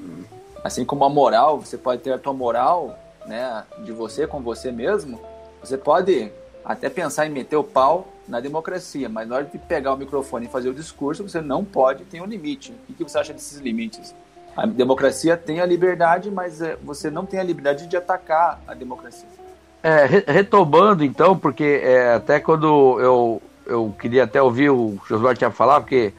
Assim como a moral, você pode ter a tua moral, né, de você com você mesmo. Você pode até pensar em meter o pau na democracia, mas na hora de pegar o microfone e fazer o discurso, você não pode ter um limite. O que você acha desses limites? A democracia tem a liberdade, mas é, você não tem a liberdade de atacar a democracia. É, retomando então, porque é, até quando eu, eu queria até ouvir o Josué tinha falar, porque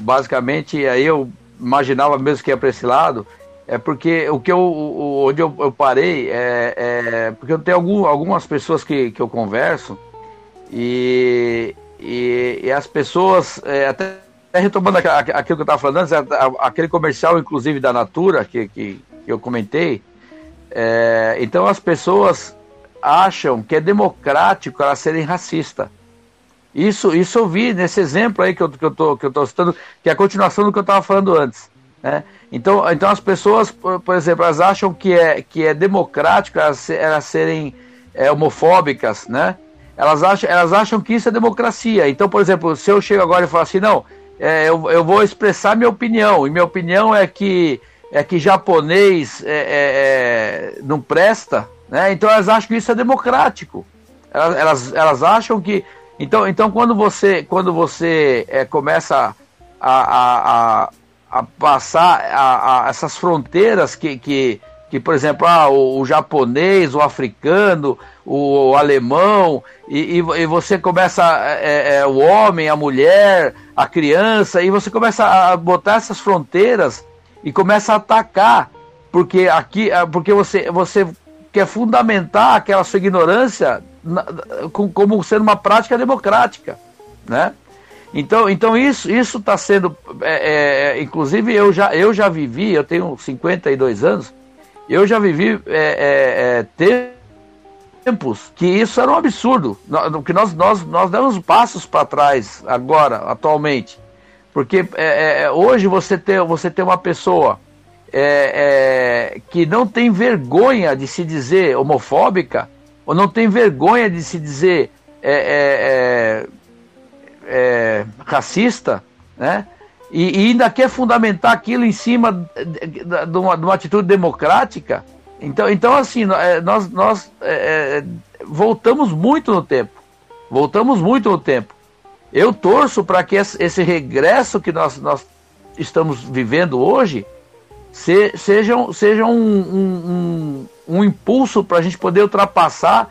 basicamente aí eu imaginava mesmo que ia para esse lado, é porque o que eu, onde eu, eu parei é, é, porque eu tenho algum, algumas pessoas que, que eu converso e, e, e as pessoas, é, até, até, retomando aquilo que eu estava falando antes, aquele comercial, inclusive, da Natura, que, que, que eu comentei, é, então as pessoas acham que é democrático elas serem racistas. Isso, isso eu vi nesse exemplo aí que eu, que eu, tô, que eu tô citando, que é a continuação do que eu estava falando antes. Né? Então, então as pessoas, por, por, exemplo, elas acham que é, que é democrático elas, elas serem é, homofóbicas, né? Elas acham, elas acham que isso é democracia. Então, por exemplo, se eu chego agora e falo assim, não, é, eu, eu vou expressar minha opinião, e minha opinião é que, é que japonês é, é, é não presta, né? Então elas acham que isso é democrático. Elas, elas, elas acham que. Então, então quando você, quando você é, começa a, a, a, a passar a, essas fronteiras que, que, que por exemplo, ah, o, o, japonês, o africano, o, alemão, e, e, você começa, é, é, o homem, a mulher, a criança, e você começa a botar essas fronteiras e começa a atacar, porque aqui, é, porque você, você quer fundamentar aquela sua ignorância na, como sendo uma prática democrática, né? Então, então isso isso está sendo, é, é, inclusive eu já eu já vivi, eu tenho 52 anos, eu já vivi é, é, é tempos que isso era um absurdo, que nós nós nós damos passos para trás agora, atualmente, porque é, hoje você tem você tem uma pessoa que não tem vergonha de se dizer homofóbica ou não tem vergonha de se dizer é, é, é, racista, né? E, e, ainda quer fundamentar aquilo em cima de, de, uma, de uma, atitude democrática. Então, então assim, é, nós, nós é, é, voltamos muito no tempo. Voltamos muito no tempo. Eu torço para que esse regresso que nós, nós estamos vivendo hoje se, seja, seja um, um, um, um impulso para a gente poder ultrapassar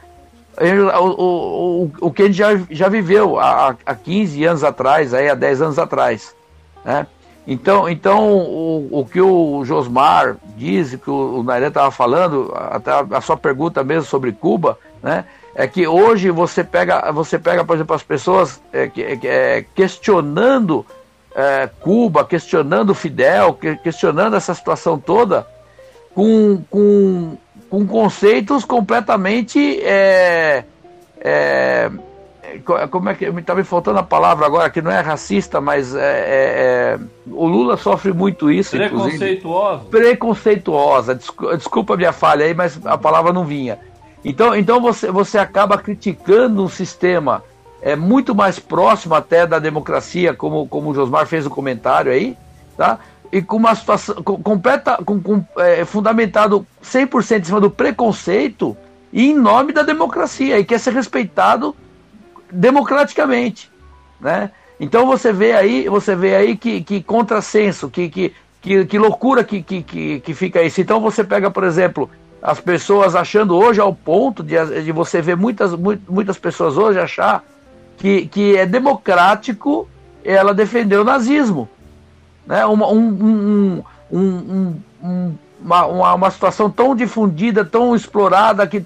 o, o, o, que a gente já, já viveu há, há 15 anos atrás, aí, há 10 anos atrás. Né? Então, então o, o que o Josmar diz, que o, o Nairé estava falando, até a, a, sua pergunta mesmo sobre Cuba, né? é que hoje você pega, você pega por exemplo, as pessoas é, é, questionando é, Cuba, questionando Fidel, questionando essa situação toda, com, com com conceitos completamente. Como é que. Está me faltando a palavra agora, que não é racista, mas é, é, é o Lula sofre muito isso. Preconceituosa. Preconceituosa. Desculpa a minha falha aí, mas a palavra não vinha. Então, então você, você acaba criticando um sistema é muito mais próximo até da democracia, como, como o Josmar fez o comentário aí, tá? e com uma situação completa, com, com, é, fundamentado 100% em cima do preconceito e em nome da democracia e quer ser respeitado democraticamente, né? Então você vê aí, você vê aí que, que contrassenso, que, que, que, que loucura que, que, que, fica isso. Então você pega, por exemplo, as pessoas achando hoje ao ponto de, de você ver muitas, muitas pessoas hoje achar que, que é democrático ela defender o nazismo né? uma, um, um, um, uma, uma, situação tão difundida, tão explorada, que,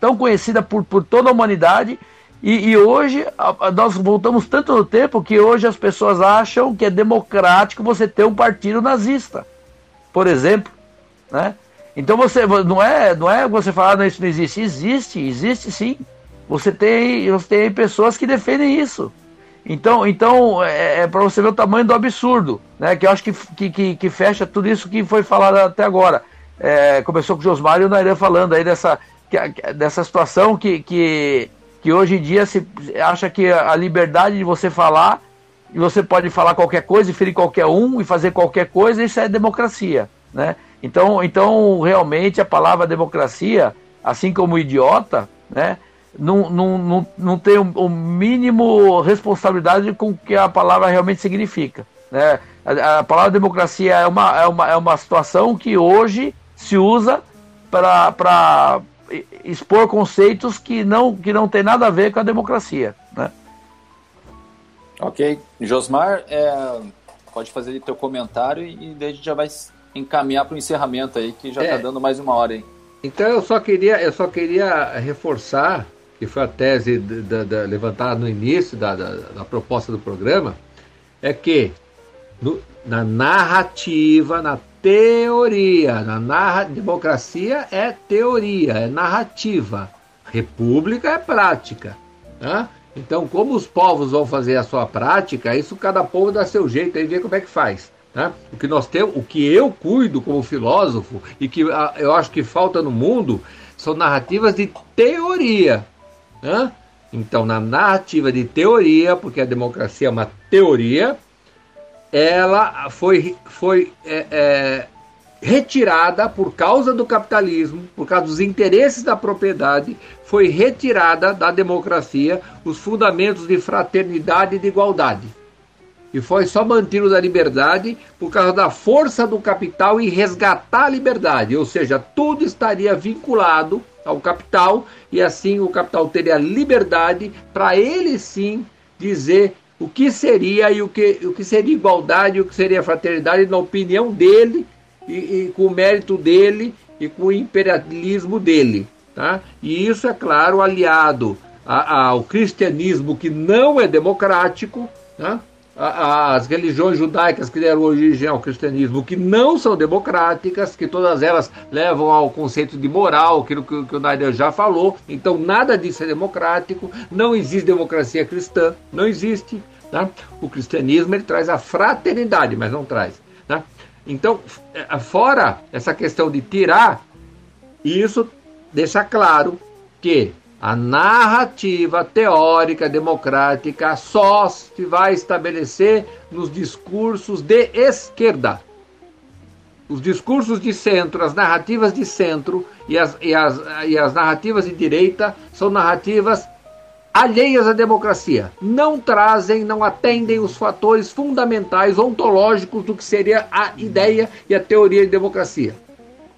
tão conhecida por, por toda a humanidade. E, e hoje nós voltamos tanto no tempo que hoje as pessoas acham que é democrático você ter um partido nazista, por exemplo. Né? Então você não é, não é você falar não, isso não existe, existe, existe sim. Você tem, você tem pessoas que defendem isso. Então, então é, é para você ver o tamanho do absurdo, né? Que eu acho que, que, que, fecha tudo isso que foi falado até agora. É, começou com o Josmar e o Nairan falando aí dessa, dessa situação que, que, que hoje em dia se acha que a liberdade de você falar, e você pode falar qualquer coisa e ferir qualquer um e fazer qualquer coisa, isso é democracia, né? Então, então realmente a palavra democracia, assim como idiota, né? não, não, não, não tem o um, mínimo responsabilidade com o que a palavra realmente significa. Né? A, a, palavra democracia é uma, é, uma, é uma situação que hoje se usa para expor conceitos que não, que não tem nada a ver com a democracia. Né? Ok. Josmar, é, pode fazer teu comentário e daí a gente já vai encaminhar para o encerramento aí, que já está é. dando mais uma hora aí. Então eu só queria, eu só queria reforçar que foi a tese da, da, levantada no início da, da, proposta do programa, é que no, na narrativa, na teoria, na narra, democracia é teoria, é narrativa, república é prática. Né? Então, como os povos vão fazer a sua prática, isso cada povo dá seu jeito e vê como é que faz. Né? O que nós temos, o que eu cuido como filósofo e que eu acho que falta no mundo são narrativas de teoria. Né? Então, na narrativa de teoria, porque a democracia é uma teoria, ela foi, foi é, é, retirada por causa do capitalismo, por causa dos interesses da propriedade, foi retirada da democracia os fundamentos de fraternidade e de igualdade. e foi só mantido da liberdade por causa da força do capital em resgatar a liberdade, ou seja, tudo estaria vinculado ao capital e assim o capital teria liberdade para ele sim dizer o que seria e o que, o que seria igualdade, o que seria fraternidade na opinião dele e, e com o mérito dele e com o imperialismo dele. Tá? E isso, é claro, aliado ao cristianismo que não é democrático, tá? as religiões judaicas que deram origem ao cristianismo, que não são democráticas, que todas elas levam ao conceito de moral, aquilo que, que o Nader já falou. Então, nada disso é democrático, não existe democracia cristã, não existe. Tá? O cristianismo ele traz a fraternidade, mas não traz. Tá? Então, é, fora essa questão de tirar, isso deixa claro que a narrativa teórica democrática só se vai estabelecer nos discursos de esquerda. Os discursos de centro, as narrativas de centro e as, e as, e as narrativas de direita são narrativas alheias à democracia. Não trazem, não atendem os fatores fundamentais ontológicos do que seria a ideia e a teoria de democracia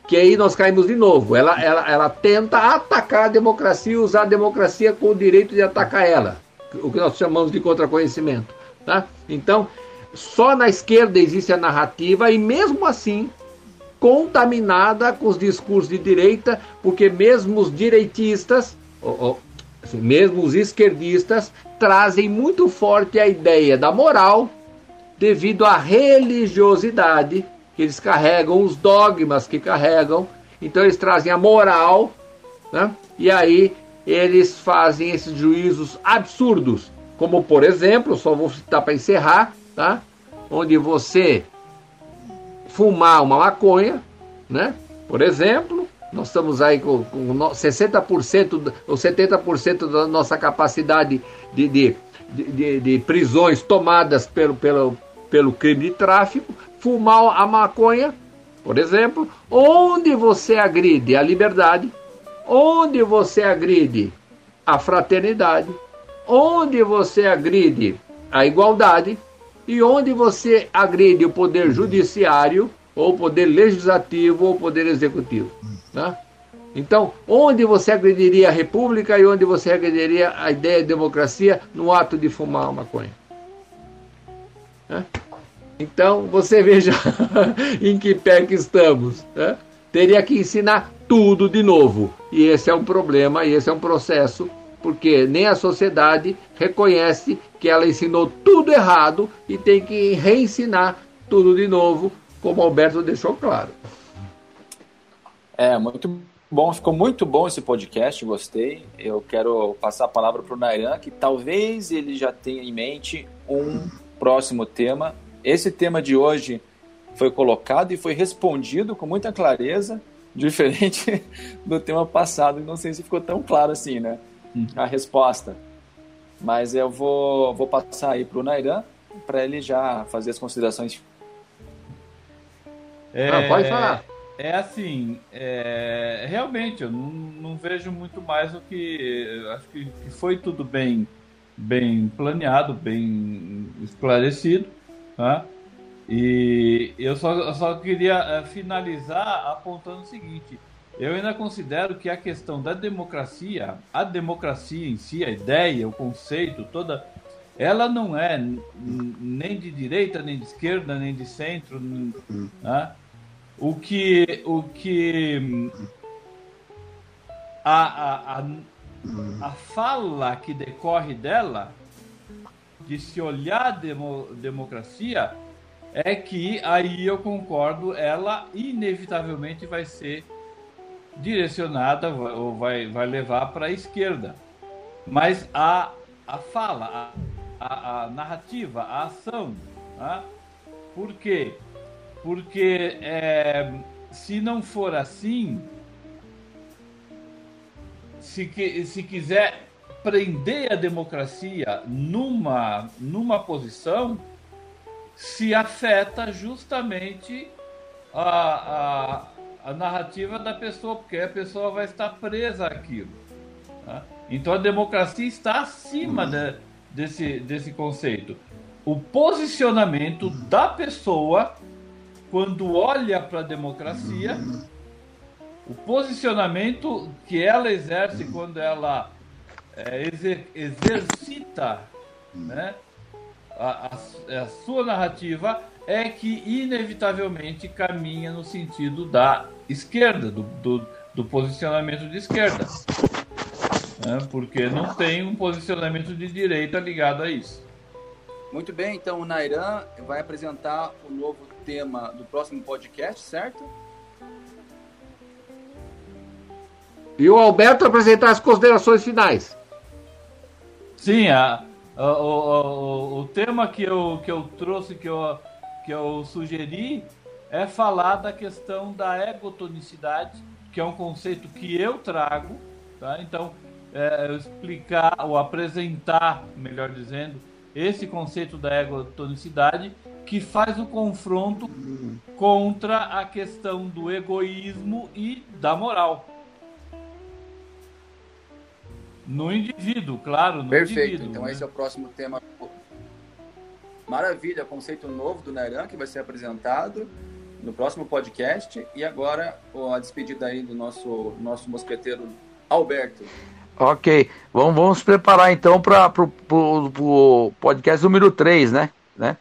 que aí nós caímos de novo. Ela, ela, ela tenta atacar a democracia e usar a democracia com o direito de atacar ela, o que nós chamamos de contraconhecimento. Tá? Então, só na esquerda existe a narrativa e mesmo assim contaminada com os discursos de direita, porque mesmo os direitistas, mesmo os esquerdistas, trazem muito forte a ideia da moral devido à religiosidade que eles carregam, os dogmas que carregam, então eles trazem a moral, né? e aí eles fazem esses juízos absurdos, como por exemplo, só vou citar para encerrar, tá? onde você fumar uma maconha, né? por exemplo, nós estamos aí com, com 60% ou 70% da nossa capacidade de, de, de, de, prisões tomadas pelo, pelo, pelo crime de tráfico, fumar a maconha, por exemplo, onde você agride a liberdade, onde você agride a fraternidade, onde você agride a igualdade e onde você agride o poder judiciário, ou o poder legislativo, ou o poder executivo. Né? Então, onde você agrediria a república e onde você agrediria a ideia de democracia no ato de fumar uma maconha? Né? Então, você veja em que pé que estamos. Né? Teria que ensinar tudo de novo. E esse é um problema, e esse é um processo, porque nem a sociedade reconhece que ela ensinou tudo errado e tem que reensinar tudo de novo, como Alberto deixou claro. É, muito bom, ficou muito bom esse podcast, gostei. Eu quero passar a palavra para o Nairan, que talvez ele já tenha em mente um próximo tema esse tema de hoje foi colocado e foi respondido com muita clareza, diferente do tema passado. Não sei se ficou tão claro assim, né? Uhum. A resposta. Mas eu vou, vou passar aí para o Nairan para ele já fazer as considerações. É, ah, pode falar. É assim, é, realmente eu não, não, vejo muito mais o que. Acho que, que foi tudo bem, bem planeado, bem esclarecido. Tá? E eu só, eu só queria uh, finalizar apontando o seguinte: eu ainda considero que a questão da democracia, a democracia em si, a ideia, o conceito, toda, ela não é nem de direita, nem de esquerda, nem de centro. Né? O que, o que a, a, a, a fala que decorre dela de se olhar demo, democracia é que aí eu concordo, ela inevitavelmente vai ser direcionada ou vai, vai levar para a esquerda. Mas a, a fala, a, a, a narrativa, a ação. Tá? Por quê? Porque é, se não for assim, se, que, se quiser prender a democracia numa, numa posição, se afeta justamente a, a, a narrativa da pessoa, porque a pessoa vai estar presa àquilo. Tá? Então a democracia está acima de, desse, desse conceito. o posicionamento da pessoa quando olha para a democracia, o posicionamento que ela exerce quando ela é, exer, exercita né, a, a, a sua narrativa é que inevitavelmente caminha no sentido da esquerda, do, do, do posicionamento de esquerda. Né, porque não tem um posicionamento de direita ligado a isso. Muito bem, então o Nairan vai apresentar o novo tema do próximo podcast, certo? E o Alberto apresentar as considerações finais. Sim, a, a, o, o, o, tema que eu, que eu trouxe, que eu, que eu sugeri, é falar da questão da egotonicidade, que é um conceito que eu trago. Tá? Então, é, explicar ou apresentar, melhor dizendo, esse conceito da egotonicidade que faz o confronto contra a questão do egoísmo e da moral. No indivíduo, claro, no Perfeito. indivíduo. Então né? esse é o próximo tema. Maravilha, conceito novo do Nairan que vai ser apresentado no próximo podcast. E agora a despedida aí do nosso, nosso mosqueteiro Alberto. Ok, vamos, vamos preparar então para o podcast número 3, né? né?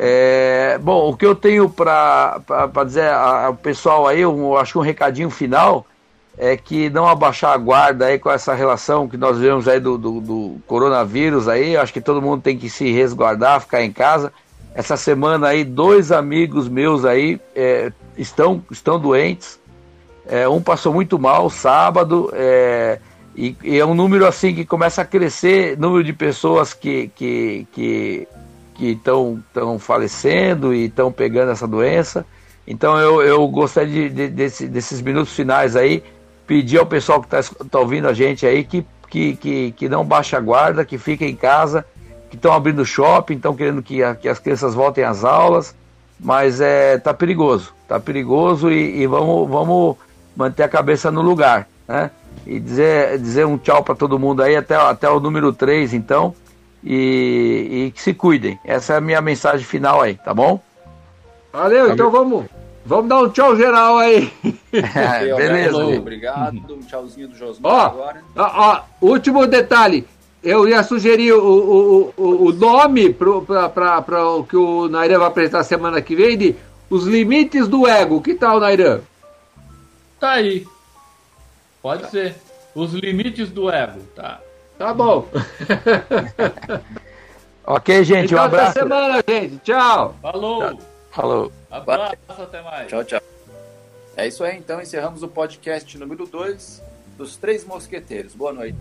É, bom, o que eu tenho para dizer ao pessoal aí, eu acho que um recadinho final é que não abaixar a guarda aí com essa relação que nós vemos aí do, do, do coronavírus aí, acho que todo mundo tem que se resguardar, ficar em casa. Essa semana aí, dois amigos meus aí é, estão, estão doentes. É, um passou muito mal sábado, é, e, e, é um número assim que começa a crescer, número de pessoas que que que que estão falecendo e estão pegando essa doença. Então eu, eu gostaria de, de, desse, desses minutos finais aí pedir ao pessoal que está tá ouvindo a gente aí que, que, que, que não baixe a guarda, que fique em casa, que estão abrindo shopping, estão querendo que, a, que as crianças voltem às aulas, mas é tá perigoso, tá perigoso e, e vamos vamos manter a cabeça no lugar, né? e dizer, dizer um tchau para todo mundo aí, até, até o número 3, então. E, e, que se cuidem. Essa é a minha mensagem final aí, tá bom? Valeu, então vamos, vamos dar um tchau geral aí. É, beleza. Obrigado. Um tchauzinho do Josmar ó, agora. Ó, ó, último detalhe. Eu ia sugerir o, o, o, o nome para o que o Nairan vai apresentar semana que vem de Os Limites do Ego. Que tal, Nairan? Tá aí. Pode tá. ser. Os limites do ego, tá? Tá bom. ok, gente. Então, um abraço. Até semana, gente. Tchau. Falou. Falou. Abraço, até mais. Tchau, tchau. É isso aí, então. Encerramos o podcast número 2 dos Três Mosqueteiros. Boa noite.